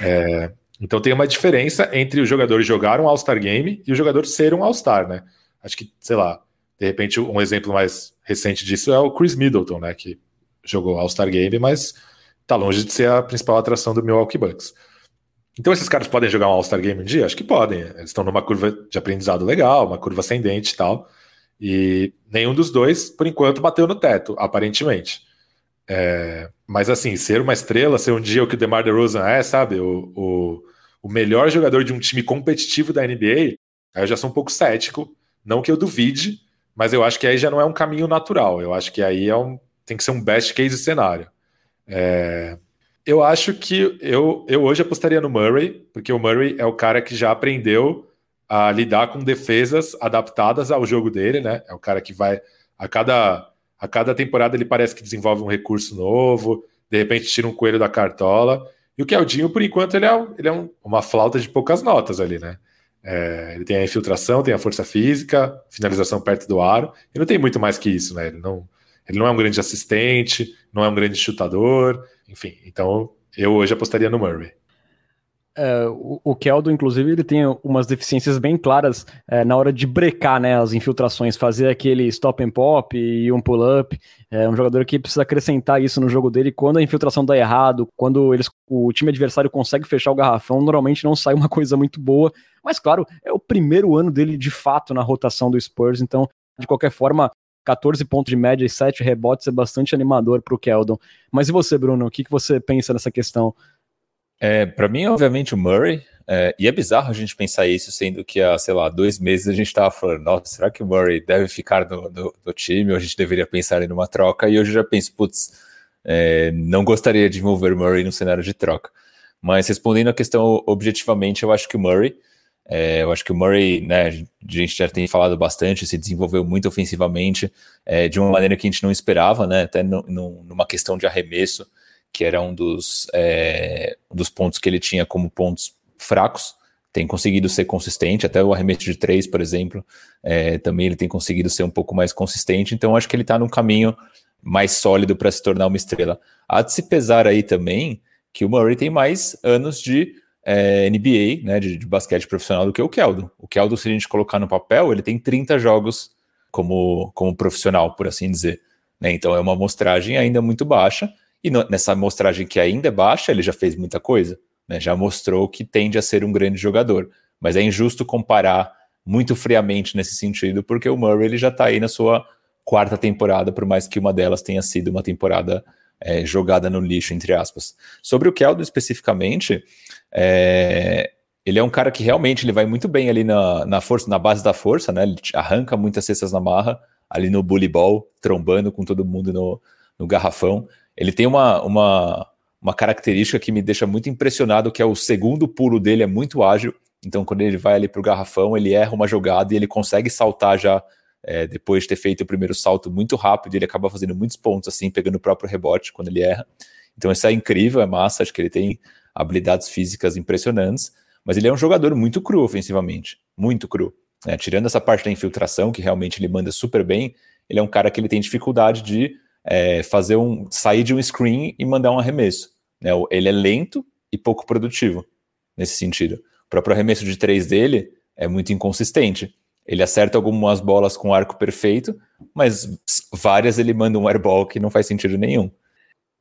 É, então tem uma diferença entre o jogador jogar um All-Star Game e o jogador ser um All-Star, né? Acho que, sei lá, de repente, um exemplo mais recente disso é o Chris Middleton, né? Que jogou All-Star Game, mas tá longe de ser a principal atração do Milwaukee Bucks. Então esses caras podem jogar um All-Star Game um dia? Acho que podem. Eles estão numa curva de aprendizado legal, uma curva ascendente e tal. E nenhum dos dois, por enquanto, bateu no teto, aparentemente. É, mas assim, ser uma estrela, ser um dia o que o DeMar DeRozan é, sabe? O, o, o melhor jogador de um time competitivo da NBA, aí eu já sou um pouco cético. Não que eu duvide, mas eu acho que aí já não é um caminho natural. Eu acho que aí é um, tem que ser um best case cenário. É, eu acho que eu, eu hoje apostaria no Murray, porque o Murray é o cara que já aprendeu a lidar com defesas adaptadas ao jogo dele, né? É o cara que vai a cada a cada temporada ele parece que desenvolve um recurso novo, de repente tira um coelho da cartola. E o Keldinho, por enquanto, ele é, ele é um, uma flauta de poucas notas ali, né? É, ele tem a infiltração, tem a força física, finalização perto do aro, e não tem muito mais que isso, né? Ele não, ele não é um grande assistente, não é um grande chutador, enfim. Então, eu hoje apostaria no Murray. É, o, o Keldo, inclusive, ele tem umas deficiências bem claras é, na hora de brecar né, as infiltrações, fazer aquele stop and pop e um pull-up. É um jogador que precisa acrescentar isso no jogo dele. Quando a infiltração dá errado, quando eles, o time adversário consegue fechar o garrafão, normalmente não sai uma coisa muito boa. Mas, claro, é o primeiro ano dele de fato na rotação do Spurs, então, de qualquer forma, 14 pontos de média e 7 rebotes é bastante animador para o Keldon. Mas e você, Bruno? O que, que você pensa nessa questão? É, para mim, obviamente, o Murray. É, e é bizarro a gente pensar isso, sendo que há, sei lá, dois meses a gente estava falando, nossa, será que o Murray deve ficar no, no, no, time ou a gente deveria pensar em uma troca? E hoje eu já penso, putz, é, não gostaria de envolver o Murray no cenário de troca. Mas respondendo a questão objetivamente, eu acho que o Murray é, eu acho que o Murray, né, a gente já tem falado bastante, se desenvolveu muito ofensivamente, é, de uma maneira que a gente não esperava, né, até no, numa questão de arremesso, que era um dos, é, dos pontos que ele tinha como pontos fracos, tem conseguido ser consistente, até o arremesso de três, por exemplo, é, também ele tem conseguido ser um pouco mais consistente, então acho que ele está num caminho mais sólido para se tornar uma estrela. Há de se pesar aí também que o Murray tem mais anos de é, NBA, né, de, de, basquete profissional do que o Keldo. O Keldo, se a gente colocar no papel, ele tem 30 jogos como, como profissional, por assim dizer. Né? Então é uma amostragem ainda muito baixa, e no, nessa amostragem que ainda é baixa, ele já fez muita coisa, né? já mostrou que tende a ser um grande jogador. Mas é injusto comparar muito friamente nesse sentido, porque o Murray ele já está aí na sua quarta temporada, por mais que uma delas tenha sido uma temporada é, jogada no lixo, entre aspas. Sobre o Keldo especificamente, é, ele é um cara que realmente ele vai muito bem ali na, na força, na base da força, né? Ele arranca muitas cestas na marra, ali no bully ball, trombando com todo mundo no, no garrafão. Ele tem uma, uma, uma característica que me deixa muito impressionado, que é o segundo pulo dele é muito ágil. Então, quando ele vai ali para o garrafão, ele erra uma jogada e ele consegue saltar já é, depois de ter feito o primeiro salto muito rápido. Ele acaba fazendo muitos pontos, assim, pegando o próprio rebote quando ele erra. Então, isso é incrível, é massa. Acho que ele tem habilidades físicas impressionantes, mas ele é um jogador muito cru ofensivamente, muito cru. Né? Tirando essa parte da infiltração, que realmente ele manda super bem, ele é um cara que ele tem dificuldade de é, fazer um sair de um screen e mandar um arremesso. Né? Ele é lento e pouco produtivo nesse sentido. O próprio arremesso de três dele é muito inconsistente. Ele acerta algumas bolas com arco perfeito, mas várias ele manda um airball que não faz sentido nenhum.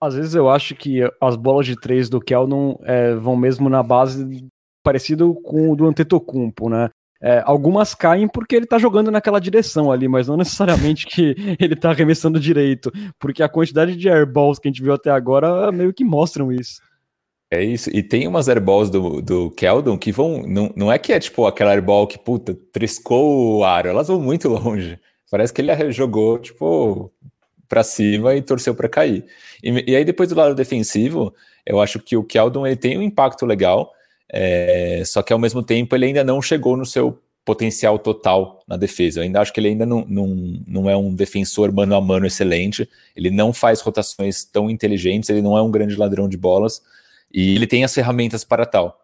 Às vezes eu acho que as bolas de três do Keldon é, vão mesmo na base parecido com o do Antetokounmpo, né? É, algumas caem porque ele tá jogando naquela direção ali, mas não necessariamente que ele tá arremessando direito, porque a quantidade de airballs que a gente viu até agora meio que mostram isso. É isso, e tem umas airballs do, do Keldon que vão. Não, não é que é tipo aquela airball que, puta, triscou o aro, elas vão muito longe. Parece que ele jogou, tipo, para cima e torceu para cair. E, e, aí, depois do lado defensivo, eu acho que o Keldon ele tem um impacto legal, é, só que ao mesmo tempo ele ainda não chegou no seu potencial total na defesa. Eu ainda acho que ele ainda não, não, não é um defensor mano a mano excelente, ele não faz rotações tão inteligentes, ele não é um grande ladrão de bolas. E ele tem as ferramentas para tal.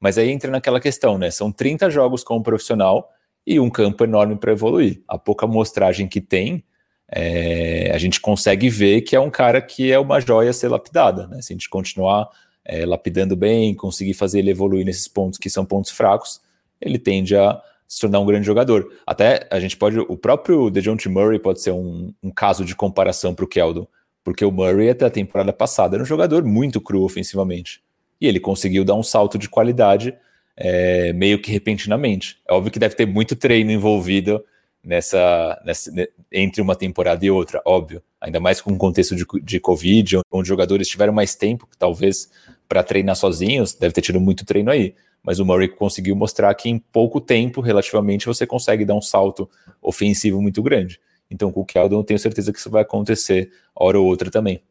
Mas aí entra naquela questão, né? São 30 jogos como profissional e um campo enorme para evoluir. A pouca amostragem que tem, é, a gente consegue ver que é um cara que é uma joia a ser lapidada. Né? Se a gente continuar é, lapidando bem, conseguir fazer ele evoluir nesses pontos que são pontos fracos, ele tende a se tornar um grande jogador. Até a gente pode. O próprio DeJounte Murray pode ser um, um caso de comparação para o Keldon. Porque o Murray, até a temporada passada, era um jogador muito cru ofensivamente. E ele conseguiu dar um salto de qualidade é, meio que repentinamente. É óbvio que deve ter muito treino envolvido nessa, nessa entre uma temporada e outra, óbvio. Ainda mais com o contexto de, de Covid, onde jogadores tiveram mais tempo, talvez, para treinar sozinhos, deve ter tido muito treino aí. Mas o Murray conseguiu mostrar que em pouco tempo, relativamente, você consegue dar um salto ofensivo muito grande. Então, com o Keldon, eu tenho certeza que isso vai acontecer hora ou outra também.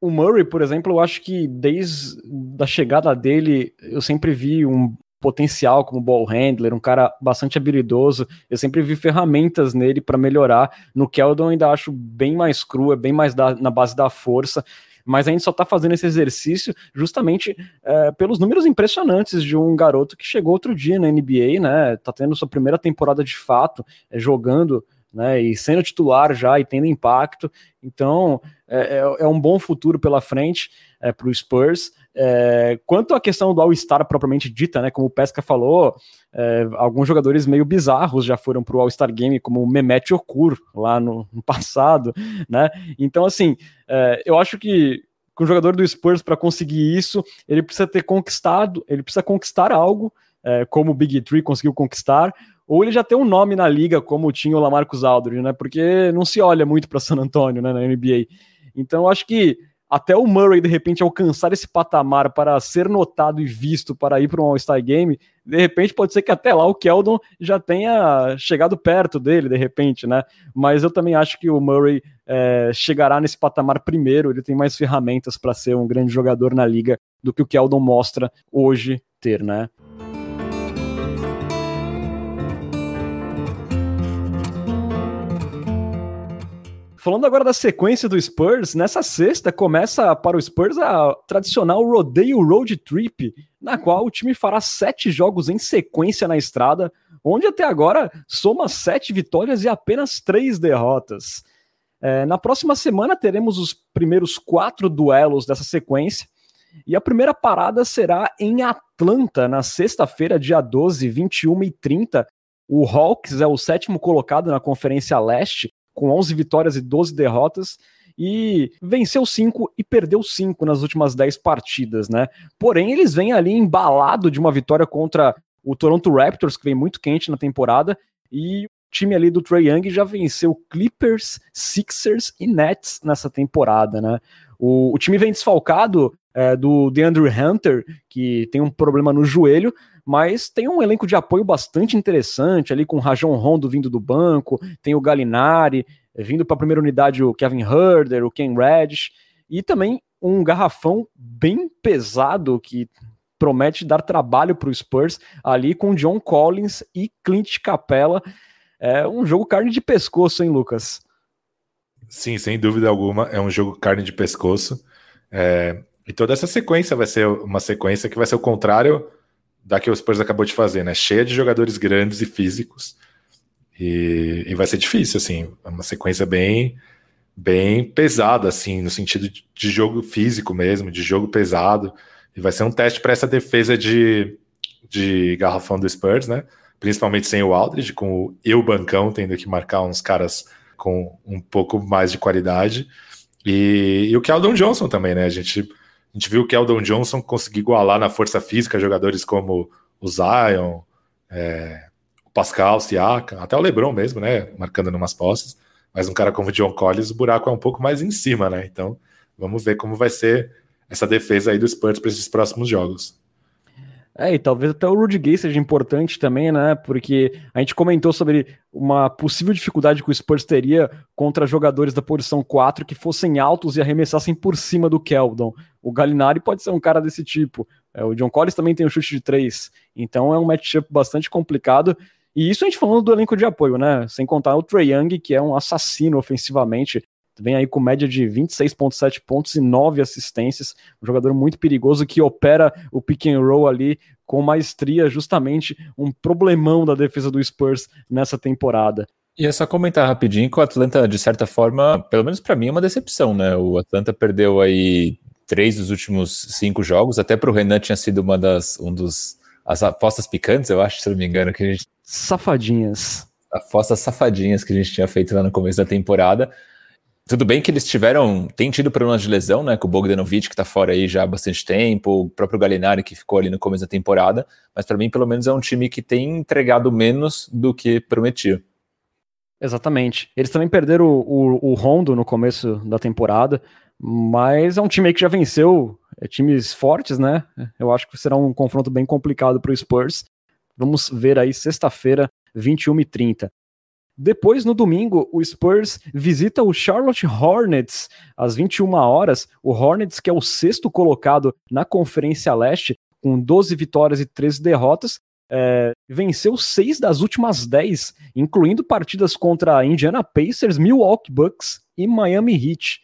O Murray, por exemplo, eu acho que desde a chegada dele, eu sempre vi um potencial como ball handler, um cara bastante habilidoso. Eu sempre vi ferramentas nele para melhorar. No Keldon, ainda acho bem mais cru, é bem mais da, na base da força. Mas a gente só está fazendo esse exercício justamente é, pelos números impressionantes de um garoto que chegou outro dia na NBA, né? Tá tendo sua primeira temporada de fato, é, jogando né, e sendo titular já e tendo impacto. Então, é, é, é um bom futuro pela frente é, para o Spurs. É, quanto à questão do All-Star propriamente dita, né, como o Pesca falou, é, alguns jogadores meio bizarros já foram para o All-Star Game, como o Mehmet Okur lá no, no passado, né? Então, assim, é, eu acho que com o jogador do Spurs para conseguir isso, ele precisa ter conquistado, ele precisa conquistar algo, é, como o Big Three conseguiu conquistar, ou ele já tem um nome na liga, como tinha o Lamarcus Aldridge, né? Porque não se olha muito para San Antonio, né, na NBA. Então, eu acho que até o Murray, de repente, alcançar esse patamar para ser notado e visto para ir para um All-Star Game, de repente pode ser que até lá o Keldon já tenha chegado perto dele, de repente, né? Mas eu também acho que o Murray é, chegará nesse patamar primeiro, ele tem mais ferramentas para ser um grande jogador na liga do que o Keldon mostra hoje ter, né? Falando agora da sequência do Spurs, nessa sexta começa para o Spurs a tradicional Rodeio Road Trip, na qual o time fará sete jogos em sequência na estrada, onde até agora soma sete vitórias e apenas três derrotas. É, na próxima semana teremos os primeiros quatro duelos dessa sequência, e a primeira parada será em Atlanta, na sexta-feira, dia 12, 21 e 30. O Hawks é o sétimo colocado na Conferência Leste com 11 vitórias e 12 derrotas, e venceu 5 e perdeu 5 nas últimas 10 partidas, né? Porém, eles vêm ali embalado de uma vitória contra o Toronto Raptors, que vem muito quente na temporada, e o time ali do Trey Young já venceu Clippers, Sixers e Nets nessa temporada, né? O, o time vem desfalcado é, do DeAndre Hunter, que tem um problema no joelho, mas tem um elenco de apoio bastante interessante ali com o Rajon Rondo vindo do banco, tem o Galinari, eh, vindo para a primeira unidade o Kevin Herder, o Ken Reddish, e também um garrafão bem pesado que promete dar trabalho para o Spurs ali com John Collins e Clint Capella. É um jogo carne de pescoço, hein, Lucas? Sim, sem dúvida alguma, é um jogo carne de pescoço. É, e toda essa sequência vai ser uma sequência que vai ser o contrário da que o Spurs acabou de fazer, né? Cheia de jogadores grandes e físicos. E, e vai ser difícil, assim, é uma sequência bem bem pesada, assim, no sentido de, de jogo físico mesmo, de jogo pesado. E vai ser um teste para essa defesa de, de garrafão do Spurs, né? Principalmente sem o Aldridge, com o eu bancão tendo que marcar uns caras com um pouco mais de qualidade. E, e o Keldon Johnson também, né? A gente a gente viu que Eldon Johnson conseguiu igualar na força física jogadores como o Zion, É, o Pascal, Siaka, até o LeBron mesmo, né? Marcando numas posses. Mas um cara como o John Collins, o buraco é um pouco mais em cima, né? Então, vamos ver como vai ser essa defesa aí do Spurs para esses próximos jogos. É, e talvez até o Rudy Gay seja importante também, né? Porque a gente comentou sobre uma possível dificuldade que o Spurs teria contra jogadores da posição 4 que fossem altos e arremessassem por cima do Keldon. O Galinari pode ser um cara desse tipo. É, o John Collins também tem um chute de 3. Então é um matchup bastante complicado. E isso a gente falando do elenco de apoio, né? Sem contar o Trey Young, que é um assassino ofensivamente vem aí com média de 26,7 pontos e 9 assistências. Um jogador muito perigoso que opera o pick and roll ali com maestria, justamente um problemão da defesa do Spurs nessa temporada. E é só comentar rapidinho que o Atlanta, de certa forma, pelo menos para mim, é uma decepção, né? O Atlanta perdeu aí três dos últimos cinco jogos, até para o Renan tinha sido uma das um dos as apostas picantes, eu acho, se não me engano, que a gente safadinhas. Apostas safadinhas que a gente tinha feito lá no começo da temporada. Tudo bem que eles tiveram, tem tido problemas de lesão, né? Com o Bogdanovic, que tá fora aí já há bastante tempo, o próprio Galinari, que ficou ali no começo da temporada, mas para mim, pelo menos, é um time que tem entregado menos do que prometia. Exatamente. Eles também perderam o, o, o Rondo no começo da temporada, mas é um time que já venceu é, times fortes, né? Eu acho que será um confronto bem complicado para o Spurs. Vamos ver aí sexta-feira, 21 e 30. Depois, no domingo, o Spurs visita o Charlotte Hornets às 21 horas. O Hornets, que é o sexto colocado na Conferência Leste, com 12 vitórias e 13 derrotas, é, venceu seis das últimas 10, incluindo partidas contra Indiana Pacers, Milwaukee Bucks e Miami Heat.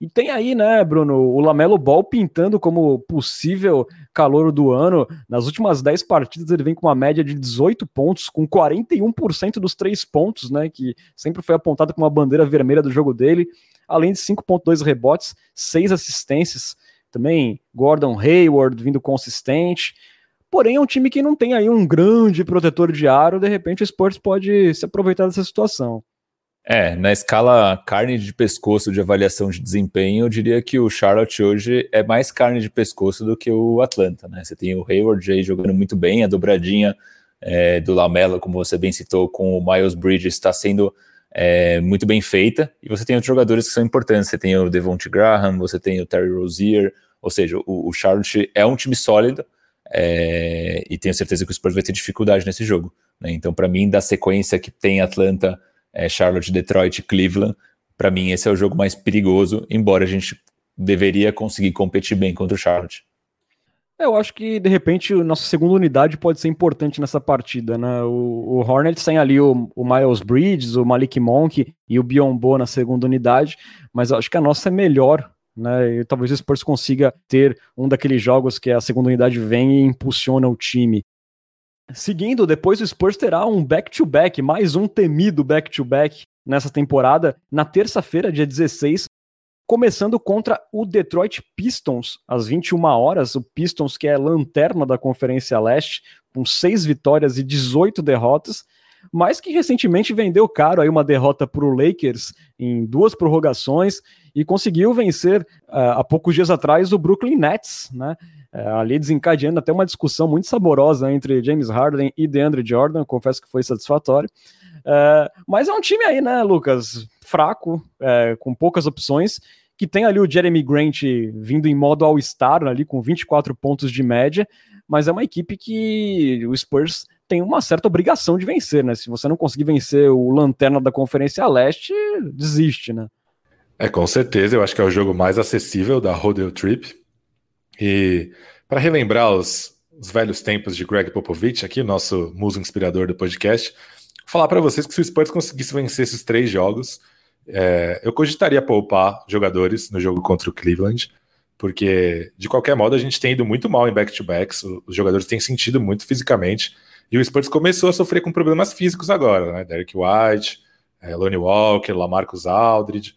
E tem aí, né, Bruno, o Lamelo Ball pintando como possível calor do ano. Nas últimas 10 partidas ele vem com uma média de 18 pontos, com 41% dos três pontos, né, que sempre foi apontado como uma bandeira vermelha do jogo dele, além de 5.2 rebotes, 6 assistências. Também Gordon Hayward vindo consistente. Porém, é um time que não tem aí um grande protetor de aro, de repente o Spurs pode se aproveitar dessa situação. É, na escala carne de pescoço de avaliação de desempenho, eu diria que o Charlotte hoje é mais carne de pescoço do que o Atlanta, né? Você tem o Hayward aí jogando muito bem, a dobradinha é, do Lamela, como você bem citou, com o Miles Bridges está sendo é, muito bem feita, e você tem outros jogadores que são importantes, você tem o Devonte Graham, você tem o Terry Rozier, ou seja, o, o Charlotte é um time sólido, é, e tenho certeza que o Spurs vai ter dificuldade nesse jogo. Né? Então, para mim, da sequência que tem Atlanta é, Charlotte, Detroit, Cleveland. Para mim, esse é o jogo mais perigoso, embora a gente deveria conseguir competir bem contra o Charlotte. É, eu acho que, de repente, a nossa segunda unidade pode ser importante nessa partida, né? O, o Hornets tem ali o, o, Miles Bridges, o Malik Monk e o Biombo na segunda unidade, mas acho que a nossa é melhor, né? E talvez o Spurs consiga ter um daqueles jogos que a segunda unidade vem e impulsiona o time. Seguindo, depois o Spurs terá um back-to-back, -back, mais um temido back-to-back -back nessa temporada, na terça-feira, dia 16, começando contra o Detroit Pistons, às 21 horas. O Pistons, que é lanterna da Conferência Leste, com seis vitórias e 18 derrotas, mas que recentemente vendeu caro aí uma derrota para o Lakers em duas prorrogações e conseguiu vencer uh, há poucos dias atrás o Brooklyn Nets, né? É, ali desencadeando até uma discussão muito saborosa entre James Harden e DeAndre Jordan, confesso que foi satisfatório. É, mas é um time aí, né, Lucas, fraco, é, com poucas opções, que tem ali o Jeremy Grant vindo em modo All-Star, ali com 24 pontos de média, mas é uma equipe que o Spurs tem uma certa obrigação de vencer, né? Se você não conseguir vencer o Lanterna da Conferência Leste, desiste, né? É, com certeza, eu acho que é o jogo mais acessível da Rodeo Trip. E para relembrar os, os, velhos tempos de Greg Popovich, aqui, nosso muso inspirador do podcast, falar para vocês que se o Spurs conseguisse vencer esses três jogos, é, eu cogitaria poupar jogadores no jogo contra o Cleveland, porque de qualquer modo a gente tem ido muito mal em back-to-backs, os jogadores têm sentido muito fisicamente, e o Spurs começou a sofrer com problemas físicos agora, né? Derek White, é, Lonnie Walker, Lamarcus Aldridge.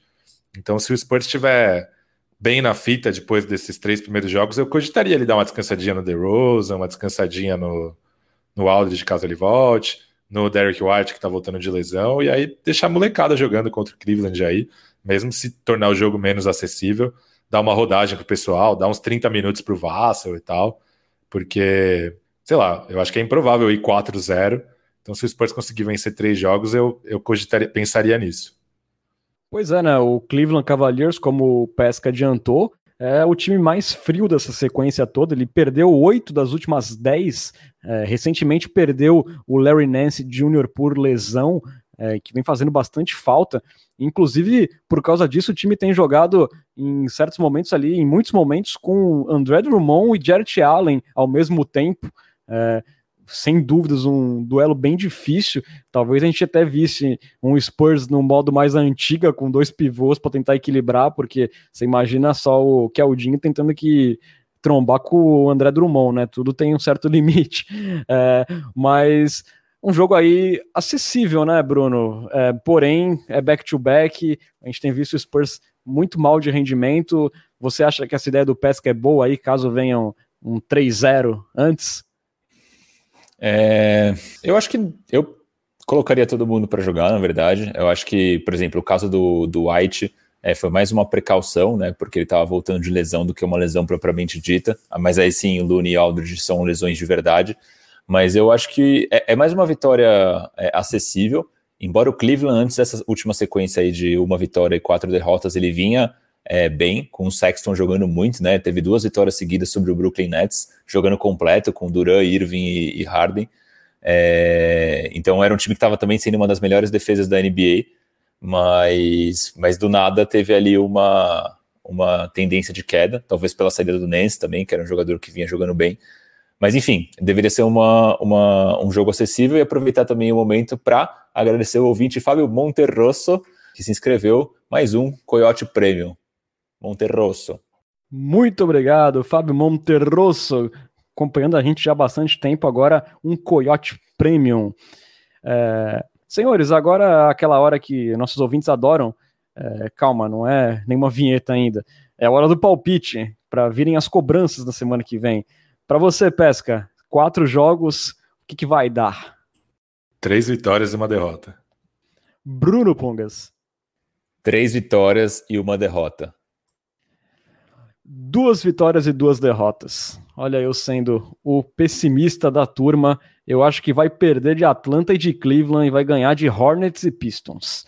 Então, se o Spurs tiver bem na fita depois desses três primeiros jogos, eu cogitaria ele dar uma descansadinha no DeRozan, uma descansadinha no, no Aldridge, caso ele volte, no Derek White, que tá voltando de lesão, e aí deixar a molecada jogando contra o Cleveland aí, mesmo se tornar o jogo menos acessível, dar uma rodagem pro pessoal, dar uns 30 minutos pro Vassell e tal, porque sei lá, eu acho que é improvável ir 4-0. Então, se o Spurs conseguir vencer três jogos, eu, eu cogitaria, pensaria nisso. Pois é, né? O Cleveland Cavaliers, como o Pesca adiantou, é o time mais frio dessa sequência toda. Ele perdeu oito das últimas dez. É, recentemente perdeu o Larry Nance Jr. por lesão, é, que vem fazendo bastante falta. Inclusive, por causa disso, o time tem jogado em certos momentos ali, em muitos momentos, com André Drummond e Jarrett Allen ao mesmo tempo. É, sem dúvidas, um duelo bem difícil. Talvez a gente até visse um Spurs no modo mais antiga, com dois pivôs para tentar equilibrar, porque você imagina só o Keldinho tentando que trombar com o André Drummond, né? Tudo tem um certo limite. É, mas um jogo aí acessível, né, Bruno? É, porém, é back-to-back. -back, a gente tem visto o Spurs muito mal de rendimento. Você acha que essa ideia do Pesca é boa aí, caso venham um 3-0 antes? É, eu acho que eu colocaria todo mundo para jogar, na verdade. Eu acho que, por exemplo, o caso do, do White é, foi mais uma precaução, né? Porque ele estava voltando de lesão do que uma lesão propriamente dita. Mas aí sim, o Looney e Aldridge são lesões de verdade. Mas eu acho que é, é mais uma vitória é, acessível. Embora o Cleveland, antes dessa última sequência aí de uma vitória e quatro derrotas, ele vinha é, bem, com o Sexton jogando muito, né? Teve duas vitórias seguidas sobre o Brooklyn Nets, jogando completo, com Duran, Irving e, e Harden. É, então era um time que estava também sendo uma das melhores defesas da NBA, mas, mas do nada teve ali uma, uma tendência de queda, talvez pela saída do Nance também, que era um jogador que vinha jogando bem. Mas enfim, deveria ser uma, uma, um jogo acessível e aproveitar também o momento para agradecer o ouvinte Fábio Monterrosso, que se inscreveu, mais um Coyote Premium. Monterrosso. Muito obrigado, Fábio Monterrosso, acompanhando a gente já há bastante tempo, agora um Coyote Premium. É, senhores, agora aquela hora que nossos ouvintes adoram, é, calma, não é nenhuma vinheta ainda, é a hora do palpite, para virem as cobranças da semana que vem. Para você, Pesca, quatro jogos, o que, que vai dar? Três vitórias e uma derrota. Bruno Pongas. Três vitórias e uma derrota. Duas vitórias e duas derrotas. Olha, eu sendo o pessimista da turma, eu acho que vai perder de Atlanta e de Cleveland e vai ganhar de Hornets e Pistons.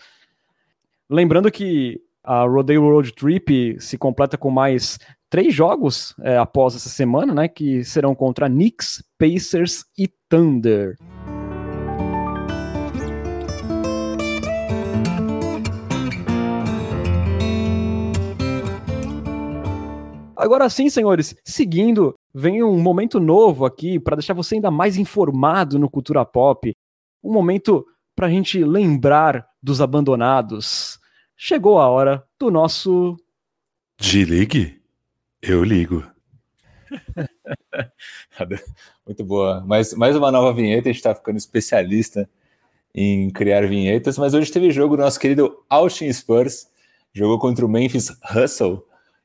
Lembrando que a Rodeo Road Trip se completa com mais três jogos é, após essa semana, né? Que serão contra Knicks, Pacers e Thunder. Agora sim, senhores, seguindo, vem um momento novo aqui para deixar você ainda mais informado no cultura pop. Um momento para a gente lembrar dos abandonados. Chegou a hora do nosso. De ligue? Eu ligo. Muito boa. Mais, mais uma nova vinheta, a gente está ficando especialista em criar vinhetas, mas hoje teve jogo do nosso querido Austin Spurs, jogou contra o Memphis Hustle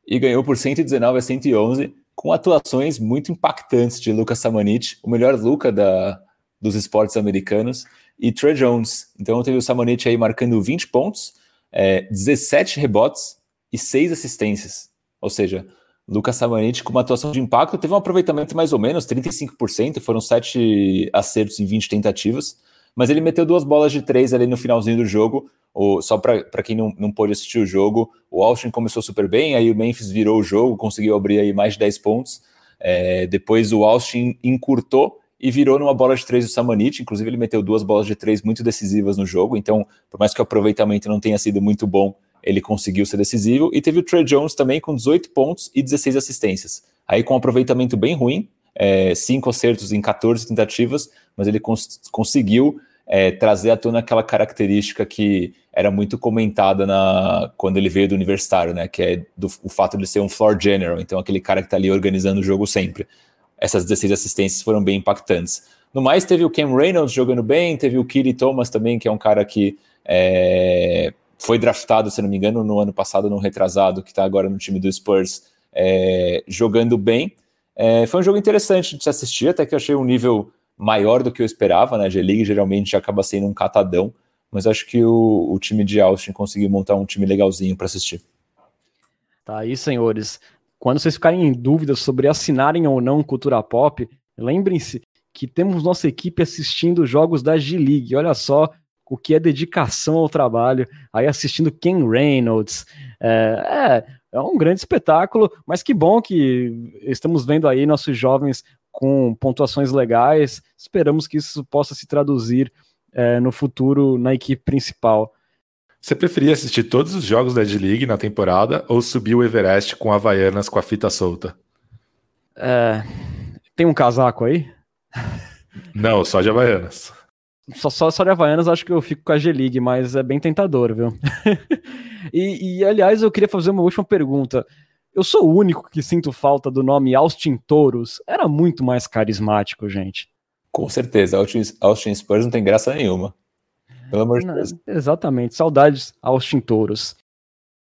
e ganhou por 119 a 111, com atuações muito impactantes de Lucas Samanit, o melhor Luca da, dos esportes americanos, e Trey Jones. Então teve o Samanit aí marcando 20 pontos, é, 17 rebotes e 6 assistências. Ou seja, Lucas Samanit com uma atuação de impacto, teve um aproveitamento mais ou menos, 35%, foram 7 acertos em 20 tentativas, mas ele meteu duas bolas de três ali no finalzinho do jogo, o, só para quem não, não pôde assistir o jogo, o Austin começou super bem, aí o Memphis virou o jogo, conseguiu abrir aí mais de 10 pontos. É, depois o Austin encurtou e virou numa bola de três do Samanit. Inclusive, ele meteu duas bolas de três muito decisivas no jogo. Então, por mais que o aproveitamento não tenha sido muito bom, ele conseguiu ser decisivo. E teve o Trey Jones também com 18 pontos e 16 assistências. Aí, com um aproveitamento bem ruim, é, cinco acertos em 14 tentativas, mas ele cons conseguiu é, trazer à tona aquela característica que era muito comentada na, quando ele veio do universitário, né? Que é do, o fato de ser um floor general, então aquele cara que está ali organizando o jogo sempre. Essas 16 assistências foram bem impactantes. No mais, teve o Cam Reynolds jogando bem, teve o Kiri Thomas também, que é um cara que é, foi draftado, se não me engano, no ano passado, no retrasado, que está agora no time do Spurs, é, jogando bem. É, foi um jogo interessante de se assistir, até que eu achei um nível maior do que eu esperava, né? G-League geralmente acaba sendo um catadão, mas acho que o, o time de Austin conseguiu montar um time legalzinho para assistir. Tá aí, senhores. Quando vocês ficarem em dúvida sobre assinarem ou não Cultura Pop, lembrem-se que temos nossa equipe assistindo jogos da G-League. Olha só o que é dedicação ao trabalho. Aí assistindo Ken Reynolds. É, é, é um grande espetáculo, mas que bom que estamos vendo aí nossos jovens com pontuações legais. Esperamos que isso possa se traduzir é, no futuro na equipe principal. Você preferia assistir todos os jogos da D-League na temporada ou subir o Everest com Havaianas com a fita solta? É, tem um casaco aí? Não, só de Havaianas. Só, só, só de Havaianas acho que eu fico com a G-League, mas é bem tentador, viu? e, e, aliás, eu queria fazer uma última pergunta. Eu sou o único que sinto falta do nome Austin Touros. Era muito mais carismático, gente. Com certeza, Austin, Austin Spurs não tem graça nenhuma. Pelo amor de Deus. Exatamente, saudades Austin Touros.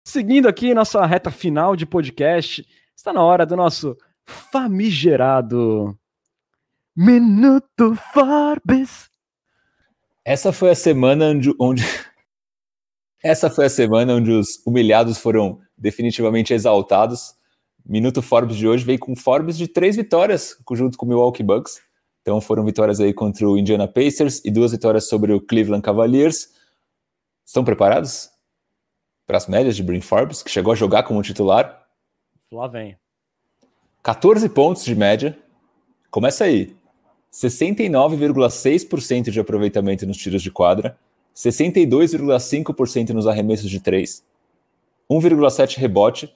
Seguindo aqui nossa reta final de podcast, está na hora do nosso famigerado Minuto Forbes. Essa foi a semana onde, onde... Essa foi a semana onde os humilhados foram definitivamente exaltados. Minuto Forbes de hoje veio com Forbes de três vitórias junto com o Milwaukee Bucks. Então foram vitórias aí contra o Indiana Pacers e duas vitórias sobre o Cleveland Cavaliers. Estão preparados para as médias de Brin Forbes, que chegou a jogar como titular? Lá vem. 14 pontos de média. Começa aí. 69,6% de aproveitamento nos tiros de quadra, 62,5% nos arremessos de 3, 1,7 rebote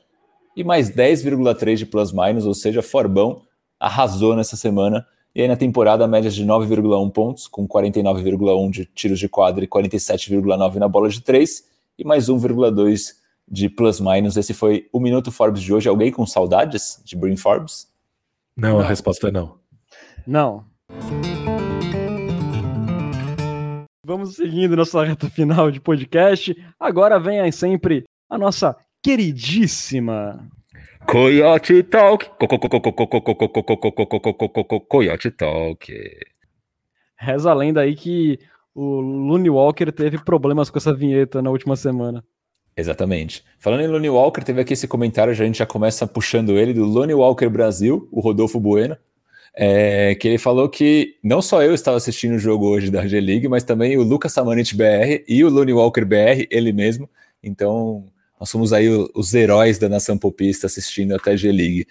e mais 10,3 de plus-minus, ou seja, Forbão arrasou nessa semana e aí na temporada, médias de 9,1 pontos, com 49,1 de tiros de quadra e 47,9 na bola de 3, e mais 1,2 de plus-minus. Esse foi o Minuto Forbes de hoje. Alguém com saudades de Brin Forbes? Não, não, a resposta é não. Não. Vamos seguindo nossa reta final de podcast. Agora vem sempre a nossa queridíssima Coyote Talk. Coyote Talk. Reza a lenda aí que o Looney Walker teve problemas com essa vinheta na última semana. Exatamente. Falando em Looney Walker, teve aqui esse comentário, a gente já começa puxando ele, do Looney Walker Brasil, o Rodolfo Bueno, é, que ele falou que não só eu estava assistindo o jogo hoje da G-League, mas também o Lucas Samanit BR e o Looney Walker BR, ele mesmo. Então, nós somos aí os heróis da nação popista assistindo até G-League.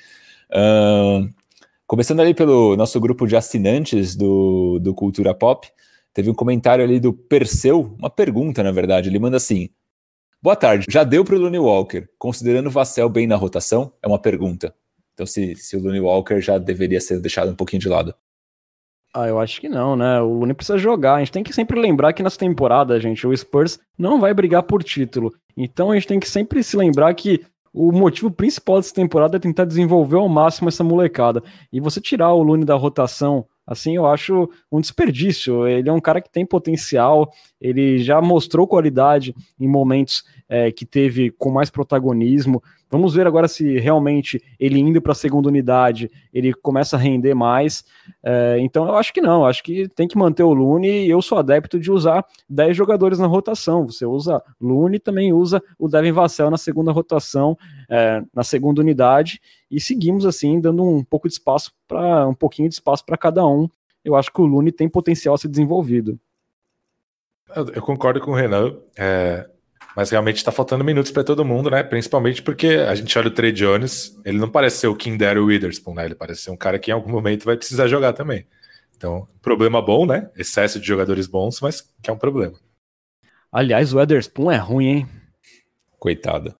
Começando ali pelo nosso grupo de assinantes do, do Cultura Pop, teve um comentário ali do Perseu, uma pergunta, na verdade. Ele manda assim: Boa tarde, já deu para o Looney Walker, considerando o Vassell bem na rotação? É uma pergunta. Então, se, se o Looney Walker já deveria ser deixado um pouquinho de lado. Ah, eu acho que não, né? O Looney precisa jogar. A gente tem que sempre lembrar que nessa temporada, gente, o Spurs não vai brigar por título. Então a gente tem que sempre se lembrar que o motivo principal dessa temporada é tentar desenvolver ao máximo essa molecada. E você tirar o Looney da rotação, assim, eu acho um desperdício. Ele é um cara que tem potencial, ele já mostrou qualidade em momentos é, que teve com mais protagonismo. Vamos ver agora se realmente ele indo para a segunda unidade ele começa a render mais. É, então eu acho que não, acho que tem que manter o Lune. Eu sou adepto de usar 10 jogadores na rotação. Você usa Lune, também usa o Devin Vassell na segunda rotação, é, na segunda unidade, e seguimos assim, dando um pouco de espaço para um pouquinho de espaço para cada um. Eu acho que o Lune tem potencial a ser desenvolvido. Eu concordo com o Renan. É, mas realmente está faltando minutos para todo mundo, né? Principalmente porque a gente olha o Trey Jones, ele não parece ser o Daryl Witherspoon, né? Ele parece ser um cara que em algum momento vai precisar jogar também. Então, problema bom, né? Excesso de jogadores bons, mas que é um problema. Aliás, o Witherspoon é ruim, hein? Coitado.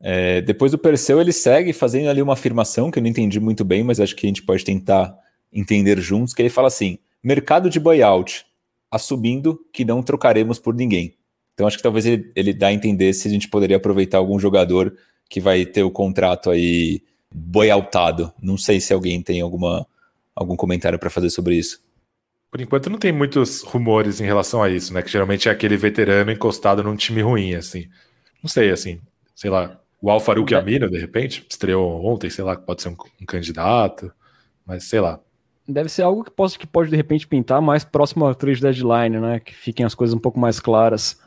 É, depois do Perseu, ele segue fazendo ali uma afirmação que eu não entendi muito bem, mas acho que a gente pode tentar entender juntos, que ele fala assim, mercado de buyout, assumindo que não trocaremos por ninguém. Então acho que talvez ele, ele dá a entender se a gente poderia aproveitar algum jogador que vai ter o contrato aí boialtado. Não sei se alguém tem alguma, algum comentário para fazer sobre isso. Por enquanto não tem muitos rumores em relação a isso, né? Que geralmente é aquele veterano encostado num time ruim, assim. Não sei, assim, sei lá, o Alfaruque é. Amina, de repente, estreou ontem, sei lá, pode ser um, um, candidato, mas sei lá. Deve ser algo que, possa, que pode, de repente, pintar mais próximo ao trade deadline, né? Que fiquem as coisas um pouco mais claras.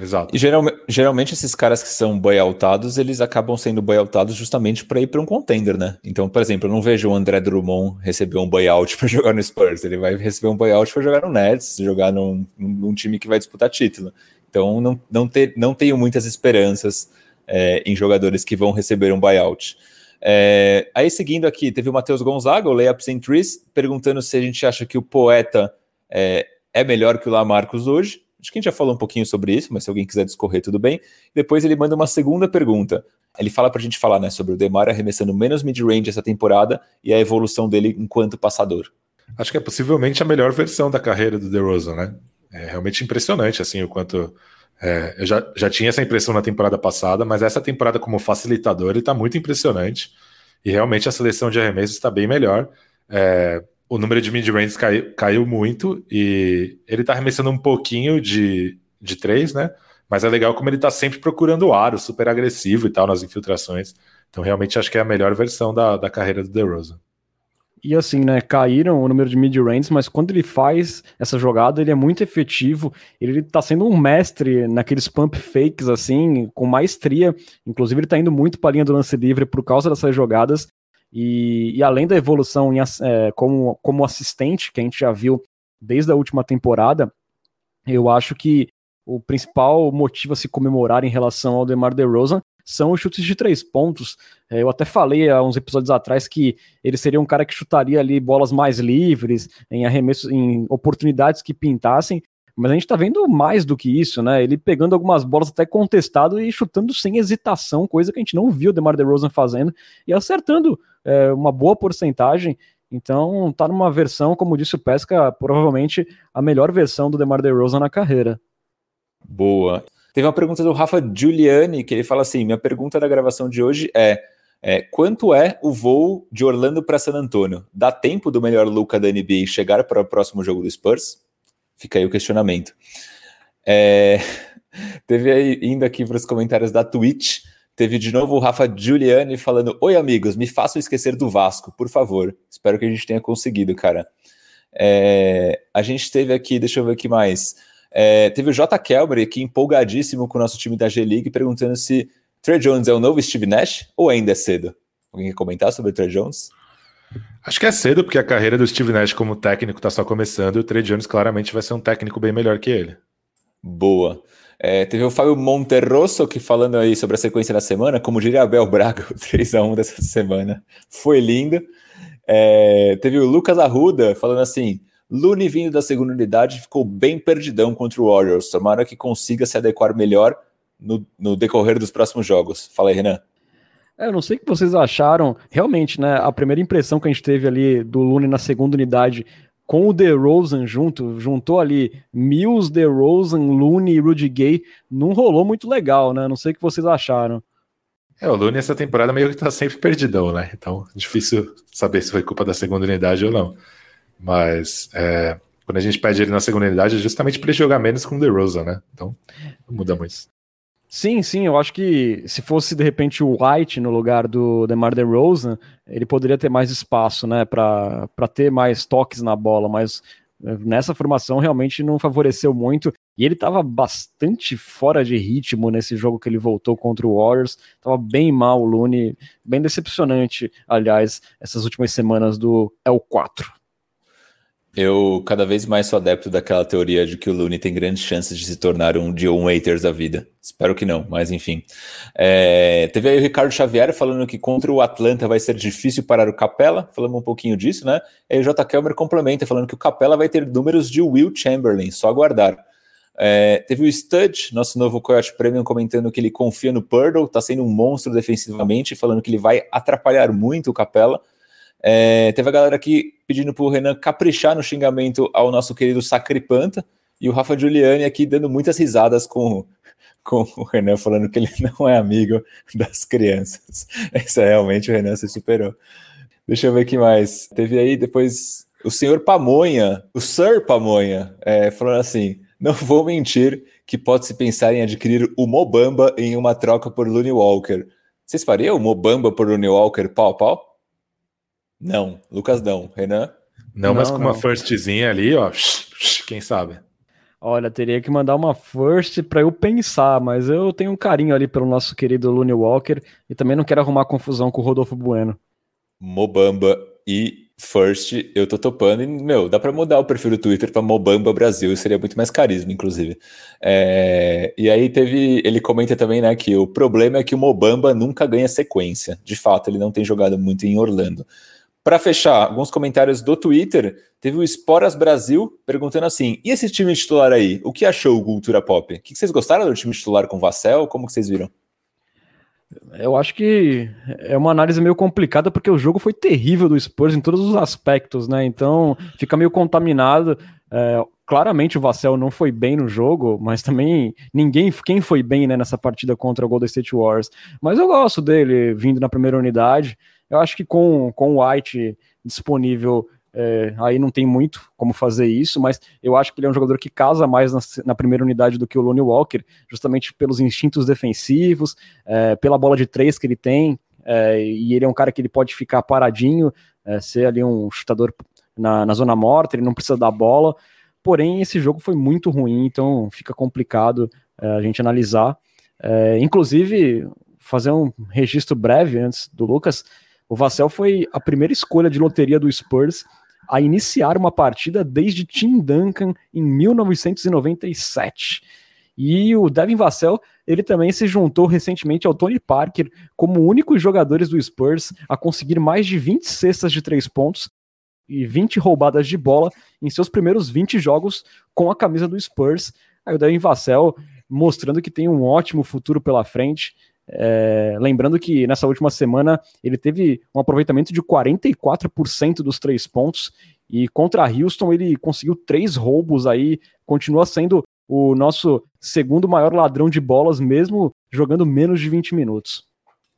Exato. E geral, geralmente esses caras que são buyoutados, eles acabam sendo buyoutados justamente para ir para um contender, né? Então, por exemplo, eu não vejo o André Drummond receber um buyout para jogar no Spurs. Ele vai receber um buyout para jogar no Nets, jogar num, num, time que vai disputar título. Então, não, não, ter, não tenho muitas esperanças é, em jogadores que vão receber um buyout. É, aí, seguindo aqui, teve o Matheus Gonzaga, o Layup Centris, perguntando se a gente acha que o poeta é, é melhor que o Lamarcus hoje. Acho que a gente já falou um pouquinho sobre isso, mas se alguém quiser discorrer, tudo bem. Depois ele manda uma segunda pergunta. Ele fala para a gente falar né, sobre o Demar arremessando menos mid-range essa temporada e a evolução dele enquanto passador. Acho que é possivelmente a melhor versão da carreira do DeRozan, né? É realmente impressionante, assim, o quanto... É, eu já, já tinha essa impressão na temporada passada, mas essa temporada como facilitador ele está muito impressionante. E realmente a seleção de arremessos está bem melhor. É, o número de mid-range caiu, caiu, muito e ele tá arremessando um pouquinho de, de três, né? Mas é legal como ele tá sempre procurando o aro, super agressivo e tal nas infiltrações. Então, realmente, acho que é a melhor versão da, da carreira do DeRozan. E assim, né, caíram o número de mid-range, mas quando ele faz essa jogada, ele é muito efetivo. Ele tá sendo um mestre naqueles pump fakes, assim, com maestria. Inclusive, ele tá indo muito para a linha do lance livre por causa dessas jogadas. E, e além da evolução em, é, como, como assistente, que a gente já viu desde a última temporada, eu acho que o principal motivo a se comemorar em relação ao DeMar DeRozan são os chutes de três pontos. É, eu até falei há uns episódios atrás que ele seria um cara que chutaria ali bolas mais livres, em arremessos, em oportunidades que pintassem, mas a gente tá vendo mais do que isso, né? Ele pegando algumas bolas até contestado e chutando sem hesitação, coisa que a gente não viu o DeMar DeRozan fazendo, e acertando é, uma boa porcentagem. Então, tá numa versão, como disse o Pesca, provavelmente a melhor versão do DeMar DeRozan na carreira. Boa. Teve uma pergunta do Rafa Giuliani, que ele fala assim: minha pergunta da gravação de hoje é, é quanto é o voo de Orlando para San Antônio? Dá tempo do melhor Luca da NBA chegar para o próximo jogo do Spurs? Fica aí o questionamento. É, teve aí, indo aqui para os comentários da Twitch, teve de novo o Rafa Giuliani falando: Oi, amigos, me façam esquecer do Vasco, por favor. Espero que a gente tenha conseguido, cara. É, a gente teve aqui, deixa eu ver aqui mais. É, teve o J. Kelber aqui empolgadíssimo com o nosso time da G-League, perguntando se Trey Jones é o novo Steve Nash ou ainda é cedo? Alguém quer comentar sobre o Trey Jones? Acho que é cedo, porque a carreira do Steve Nash como técnico está só começando e o Trey Jones claramente vai ser um técnico bem melhor que ele. Boa. É, teve o Fábio Monterroso que falando aí sobre a sequência da semana, como diria Abel Braga, o 3x1 dessa semana. Foi lindo. É, teve o Lucas Arruda falando assim: Lune vindo da segunda unidade ficou bem perdidão contra o Warriors. Tomara que consiga se adequar melhor no, no decorrer dos próximos jogos. Fala aí, Renan. É, eu não sei o que vocês acharam. Realmente, né? A primeira impressão que a gente teve ali do Lune na segunda unidade com o DeRozan junto, juntou ali Mills, DeRozan, Looney e Rudy Gay, não rolou muito legal, né? Não sei o que vocês acharam. É, o Looney essa temporada meio que tá sempre perdidão, né? Então, difícil saber se foi culpa da segunda unidade ou não. Mas é, quando a gente pede ele na segunda unidade é justamente para ele jogar menos com o DeRozan, né? Então, não muda muito. Sim, sim, eu acho que se fosse de repente o White no lugar do DeMar DeRozan, ele poderia ter mais espaço, né, para ter mais toques na bola, mas eh, nessa formação realmente não favoreceu muito. E ele estava bastante fora de ritmo nesse jogo que ele voltou contra o Warriors. Tava bem mal o Looney, bem decepcionante, aliás, essas últimas semanas do L4. Eu cada vez mais sou adepto daquela teoria de que o Looney tem grandes chances de se tornar um Dion Waiters da vida. Espero que não, mas enfim. É, teve aí o Ricardo Xavier falando que contra o Atlanta vai ser difícil parar o Capela. Falamos um pouquinho disso, né? E o J. Kelmer complementa falando que o Capela vai ter números de Will Chamberlain, só aguardar. É, teve o Stud, nosso novo Coyote Premium, comentando que ele confia no Purdle, tá sendo um monstro defensivamente, falando que ele vai atrapalhar muito o Capela. É, teve a galera aqui pedindo pro Renan caprichar no xingamento ao nosso querido Sacripanta, e o Rafa Giuliani aqui dando muitas risadas com, com o Renan, falando que ele não é amigo das crianças. Essa é realmente o Renan se superou. Deixa eu ver que mais. Teve aí depois o senhor Pamonha, o Sir Pamonha, é, falando assim: não vou mentir que pode-se pensar em adquirir o Mobamba em uma troca por Looney Walker. Vocês fariam o Mobamba por Looney Walker pau pau? Não, Lucas não. Renan? Não, não mas com não. uma firstzinha ali, ó, quem sabe? Olha, teria que mandar uma first para eu pensar, mas eu tenho um carinho ali pelo nosso querido Looney Walker e também não quero arrumar confusão com o Rodolfo Bueno. Mobamba e First, eu tô topando. E, meu, dá para mudar o perfil do Twitter para Mobamba Brasil, seria muito mais carisma, inclusive. É, e aí teve. Ele comenta também, né, que o problema é que o Mobamba nunca ganha sequência. De fato, ele não tem jogado muito em Orlando. Para fechar, alguns comentários do Twitter, teve o Esporas Brasil perguntando assim: e esse time titular aí? O que achou o Cultura Pop? O que vocês gostaram do time titular com o Vassell? Como que vocês viram? Eu acho que é uma análise meio complicada porque o jogo foi terrível do Spurs em todos os aspectos, né? Então fica meio contaminado. É, claramente o Vassell não foi bem no jogo, mas também ninguém quem foi bem né, nessa partida contra o Golden State Warriors. Mas eu gosto dele vindo na primeira unidade. Eu acho que com, com o White disponível é, aí não tem muito como fazer isso, mas eu acho que ele é um jogador que casa mais na, na primeira unidade do que o Lonnie Walker, justamente pelos instintos defensivos, é, pela bola de três que ele tem, é, e ele é um cara que ele pode ficar paradinho, é, ser ali um chutador na, na zona morta, ele não precisa da bola. Porém, esse jogo foi muito ruim, então fica complicado é, a gente analisar. É, inclusive, fazer um registro breve antes do Lucas. O Vassell foi a primeira escolha de loteria do Spurs a iniciar uma partida desde Tim Duncan em 1997. E o Devin Vassell, ele também se juntou recentemente ao Tony Parker como únicos jogadores do Spurs a conseguir mais de 20 cestas de três pontos e 20 roubadas de bola em seus primeiros 20 jogos com a camisa do Spurs. Aí o Devin Vassell mostrando que tem um ótimo futuro pela frente. É, lembrando que nessa última semana ele teve um aproveitamento de 44% dos três pontos e contra Houston ele conseguiu três roubos aí, continua sendo o nosso segundo maior ladrão de bolas, mesmo jogando menos de 20 minutos.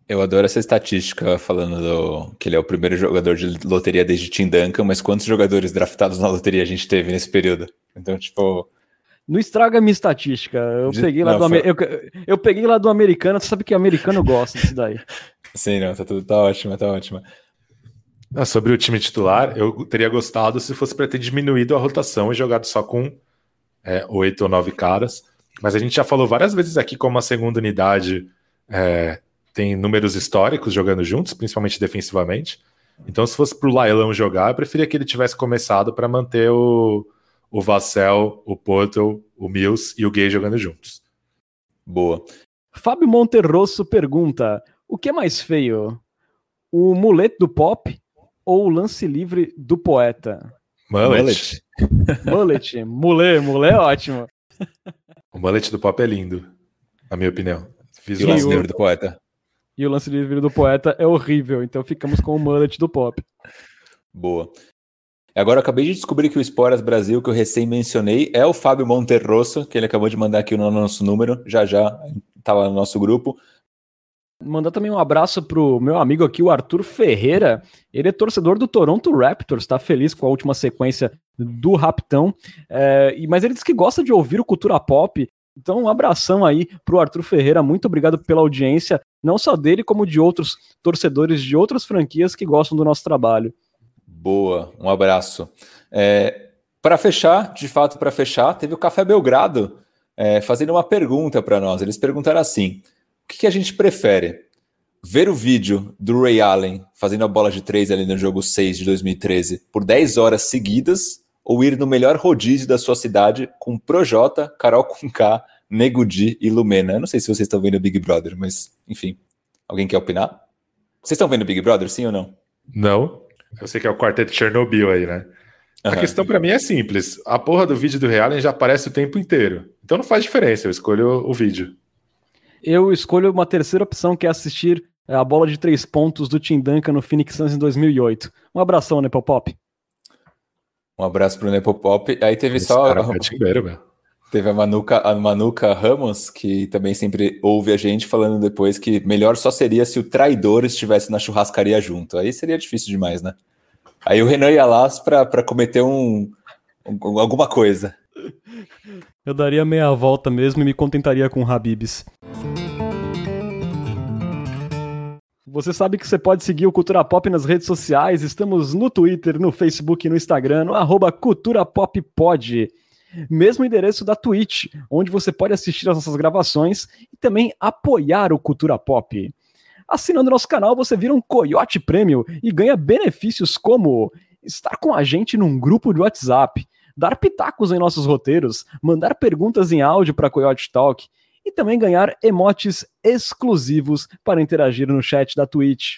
Eu adoro essa estatística falando do, que ele é o primeiro jogador de loteria desde Tim Duncan, mas quantos jogadores draftados na loteria a gente teve nesse período? Então, tipo, não estraga minha estatística. Eu de... peguei lá não, do foi... eu, eu, peguei lá do americano, você sabe que o americano gosta disso daí. Sim, não, tá tudo tá ótimo, tá ótimo. Ah, sobre o time titular, eu teria gostado se fosse para ter diminuído a rotação e jogado só com é, oito ou nove caras. Mas a gente já falou várias vezes aqui como a segunda unidade é, tem números históricos jogando juntos, principalmente defensivamente. Então, se fosse para o Lailão jogar, eu preferia que ele tivesse começado para manter o, o Vassell, o Porto, o Mills e o Gay jogando juntos. Boa. Fábio Monterrosso pergunta: o que é mais feio? O mulete do pop ou o lance livre do poeta? Mullet. Mullet. Mullet, mullet é ótimo. O mullet do pop é lindo, na minha opinião. Fiz e o lance livre do poeta. E o lance livre do poeta é horrível, então ficamos com o mullet do pop. Boa. Agora eu acabei de descobrir que o Esporas Brasil, que eu recém mencionei, é o Fábio Monterrosso, que ele acabou de mandar aqui no nosso número, já já tá lá no nosso grupo. Mandar também um abraço pro meu amigo aqui, o Arthur Ferreira. Ele é torcedor do Toronto Raptors, tá feliz com a última sequência do Raptão. É, mas ele diz que gosta de ouvir o Cultura Pop. Então, um abração aí pro Arthur Ferreira. Muito obrigado pela audiência, não só dele, como de outros torcedores de outras franquias que gostam do nosso trabalho. Boa, um abraço. É, para fechar, de fato, para fechar, teve o Café Belgrado é, fazendo uma pergunta para nós. Eles perguntaram assim: o que, que, a gente prefere? Ver o vídeo do Ray Allen fazendo a bola de três ali no jogo 6 de 2013 por 10 horas seguidas ou ir no melhor rodízio da sua cidade com Projota, Carol Conká, Nego Di e Lumena? Eu não sei se vocês estão vendo o Big Brother, mas enfim. Alguém quer opinar? Vocês estão vendo o Big Brother, sim ou não? Não. Eu sei que é o quarteto Chernobyl aí, né? Uhum. A questão para mim é simples. A porra do vídeo do Realen já aparece o tempo inteiro. Então não faz diferença, eu escolho o vídeo. Eu escolho uma terceira opção, que é assistir é, a bola de três pontos do Tim Duncan no Phoenix Suns em 2008. Um abração, Nepopop. Um abraço pro Nepopop. Aí teve Esse só... Cara é timbeiro, meu. Teve a Manuca, a Manuca Ramos, que também sempre ouve a gente falando depois que melhor só seria se o traidor estivesse na churrascaria junto. Aí seria difícil demais, né? Aí o Renan ia lá para cometer um, um, alguma coisa. Eu daria meia volta mesmo e me contentaria com Habibs. Você sabe que você pode seguir o Cultura Pop nas redes sociais. Estamos no Twitter, no Facebook e no Instagram, no arroba Cultura Pop Pod. Mesmo endereço da Twitch, onde você pode assistir as nossas gravações e também apoiar o Cultura Pop. Assinando nosso canal, você vira um Coyote Prêmio e ganha benefícios como estar com a gente num grupo de WhatsApp, dar pitacos em nossos roteiros, mandar perguntas em áudio para Coyote Talk e também ganhar emotes exclusivos para interagir no chat da Twitch.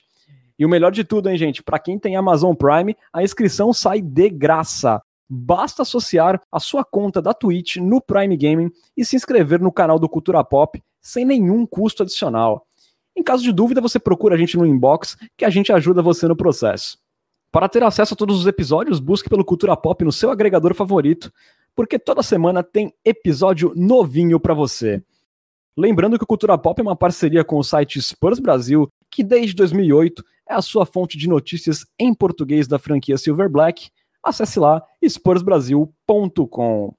E o melhor de tudo, hein, gente? Para quem tem Amazon Prime, a inscrição sai de graça. Basta associar a sua conta da Twitch no Prime Gaming e se inscrever no canal do Cultura Pop sem nenhum custo adicional. Em caso de dúvida, você procura a gente no inbox que a gente ajuda você no processo. Para ter acesso a todos os episódios, busque pelo Cultura Pop no seu agregador favorito, porque toda semana tem episódio novinho para você. Lembrando que o Cultura Pop é uma parceria com o site Spurs Brasil, que desde 2008 é a sua fonte de notícias em português da franquia Silver Black. Acesse lá spursbrasil.com.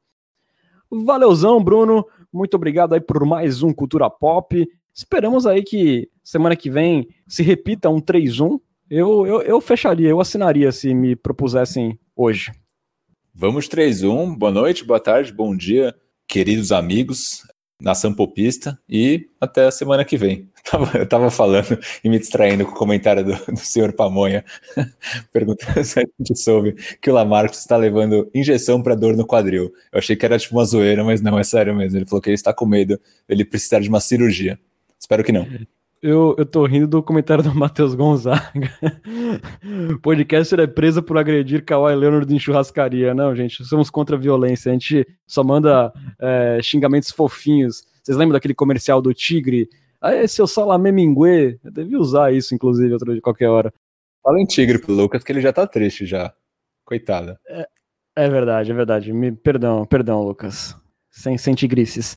Valeuzão, Bruno. Muito obrigado aí por mais um Cultura Pop. Esperamos aí que semana que vem se repita um 3-1 eu, eu, eu fecharia, eu assinaria se me propusessem hoje. Vamos 3-1. Boa noite, boa tarde, bom dia, queridos amigos, nação popista e até a semana que vem. Eu estava falando e me distraindo com o comentário do, do senhor Pamonha, perguntando se a gente soube que o Lamarcos está levando injeção para dor no quadril. Eu achei que era tipo uma zoeira, mas não, é sério mesmo. Ele falou que ele está com medo, ele precisar de uma cirurgia. Espero que não eu, eu tô rindo do comentário do Matheus Gonzaga. Podcaster é preso por agredir Kawhi Leonard em churrascaria. Não, gente, somos contra a violência. A gente só manda é, xingamentos fofinhos. Vocês lembram daquele comercial do Tigre? Ah, seu salamé minguê. Eu devia usar isso, inclusive, outra de qualquer hora. Fala em Tigre pro Lucas, que ele já tá triste já. Coitada. É, é verdade, é verdade. Me, perdão, perdão, Lucas. Sem, sem tigrices.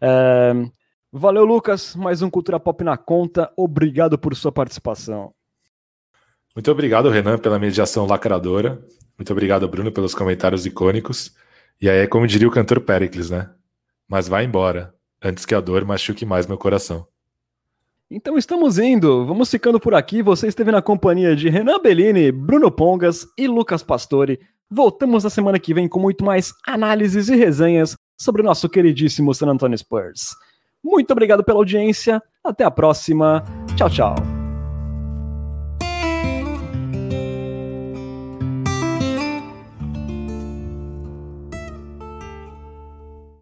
É, Valeu, Lucas. Mais um Cultura Pop na conta. Obrigado por sua participação. Muito obrigado, Renan, pela mediação lacradora. Muito obrigado, Bruno, pelos comentários icônicos. E aí é como diria o cantor Pericles, né? Mas vai embora, antes que a dor machuque mais meu coração. Então estamos indo, vamos ficando por aqui. Você esteve na companhia de Renan Bellini, Bruno Pongas e Lucas Pastore. Voltamos na semana que vem com muito mais análises e resenhas sobre o nosso queridíssimo San Antonio Spurs. Muito obrigado pela audiência. Até a próxima. Tchau, tchau.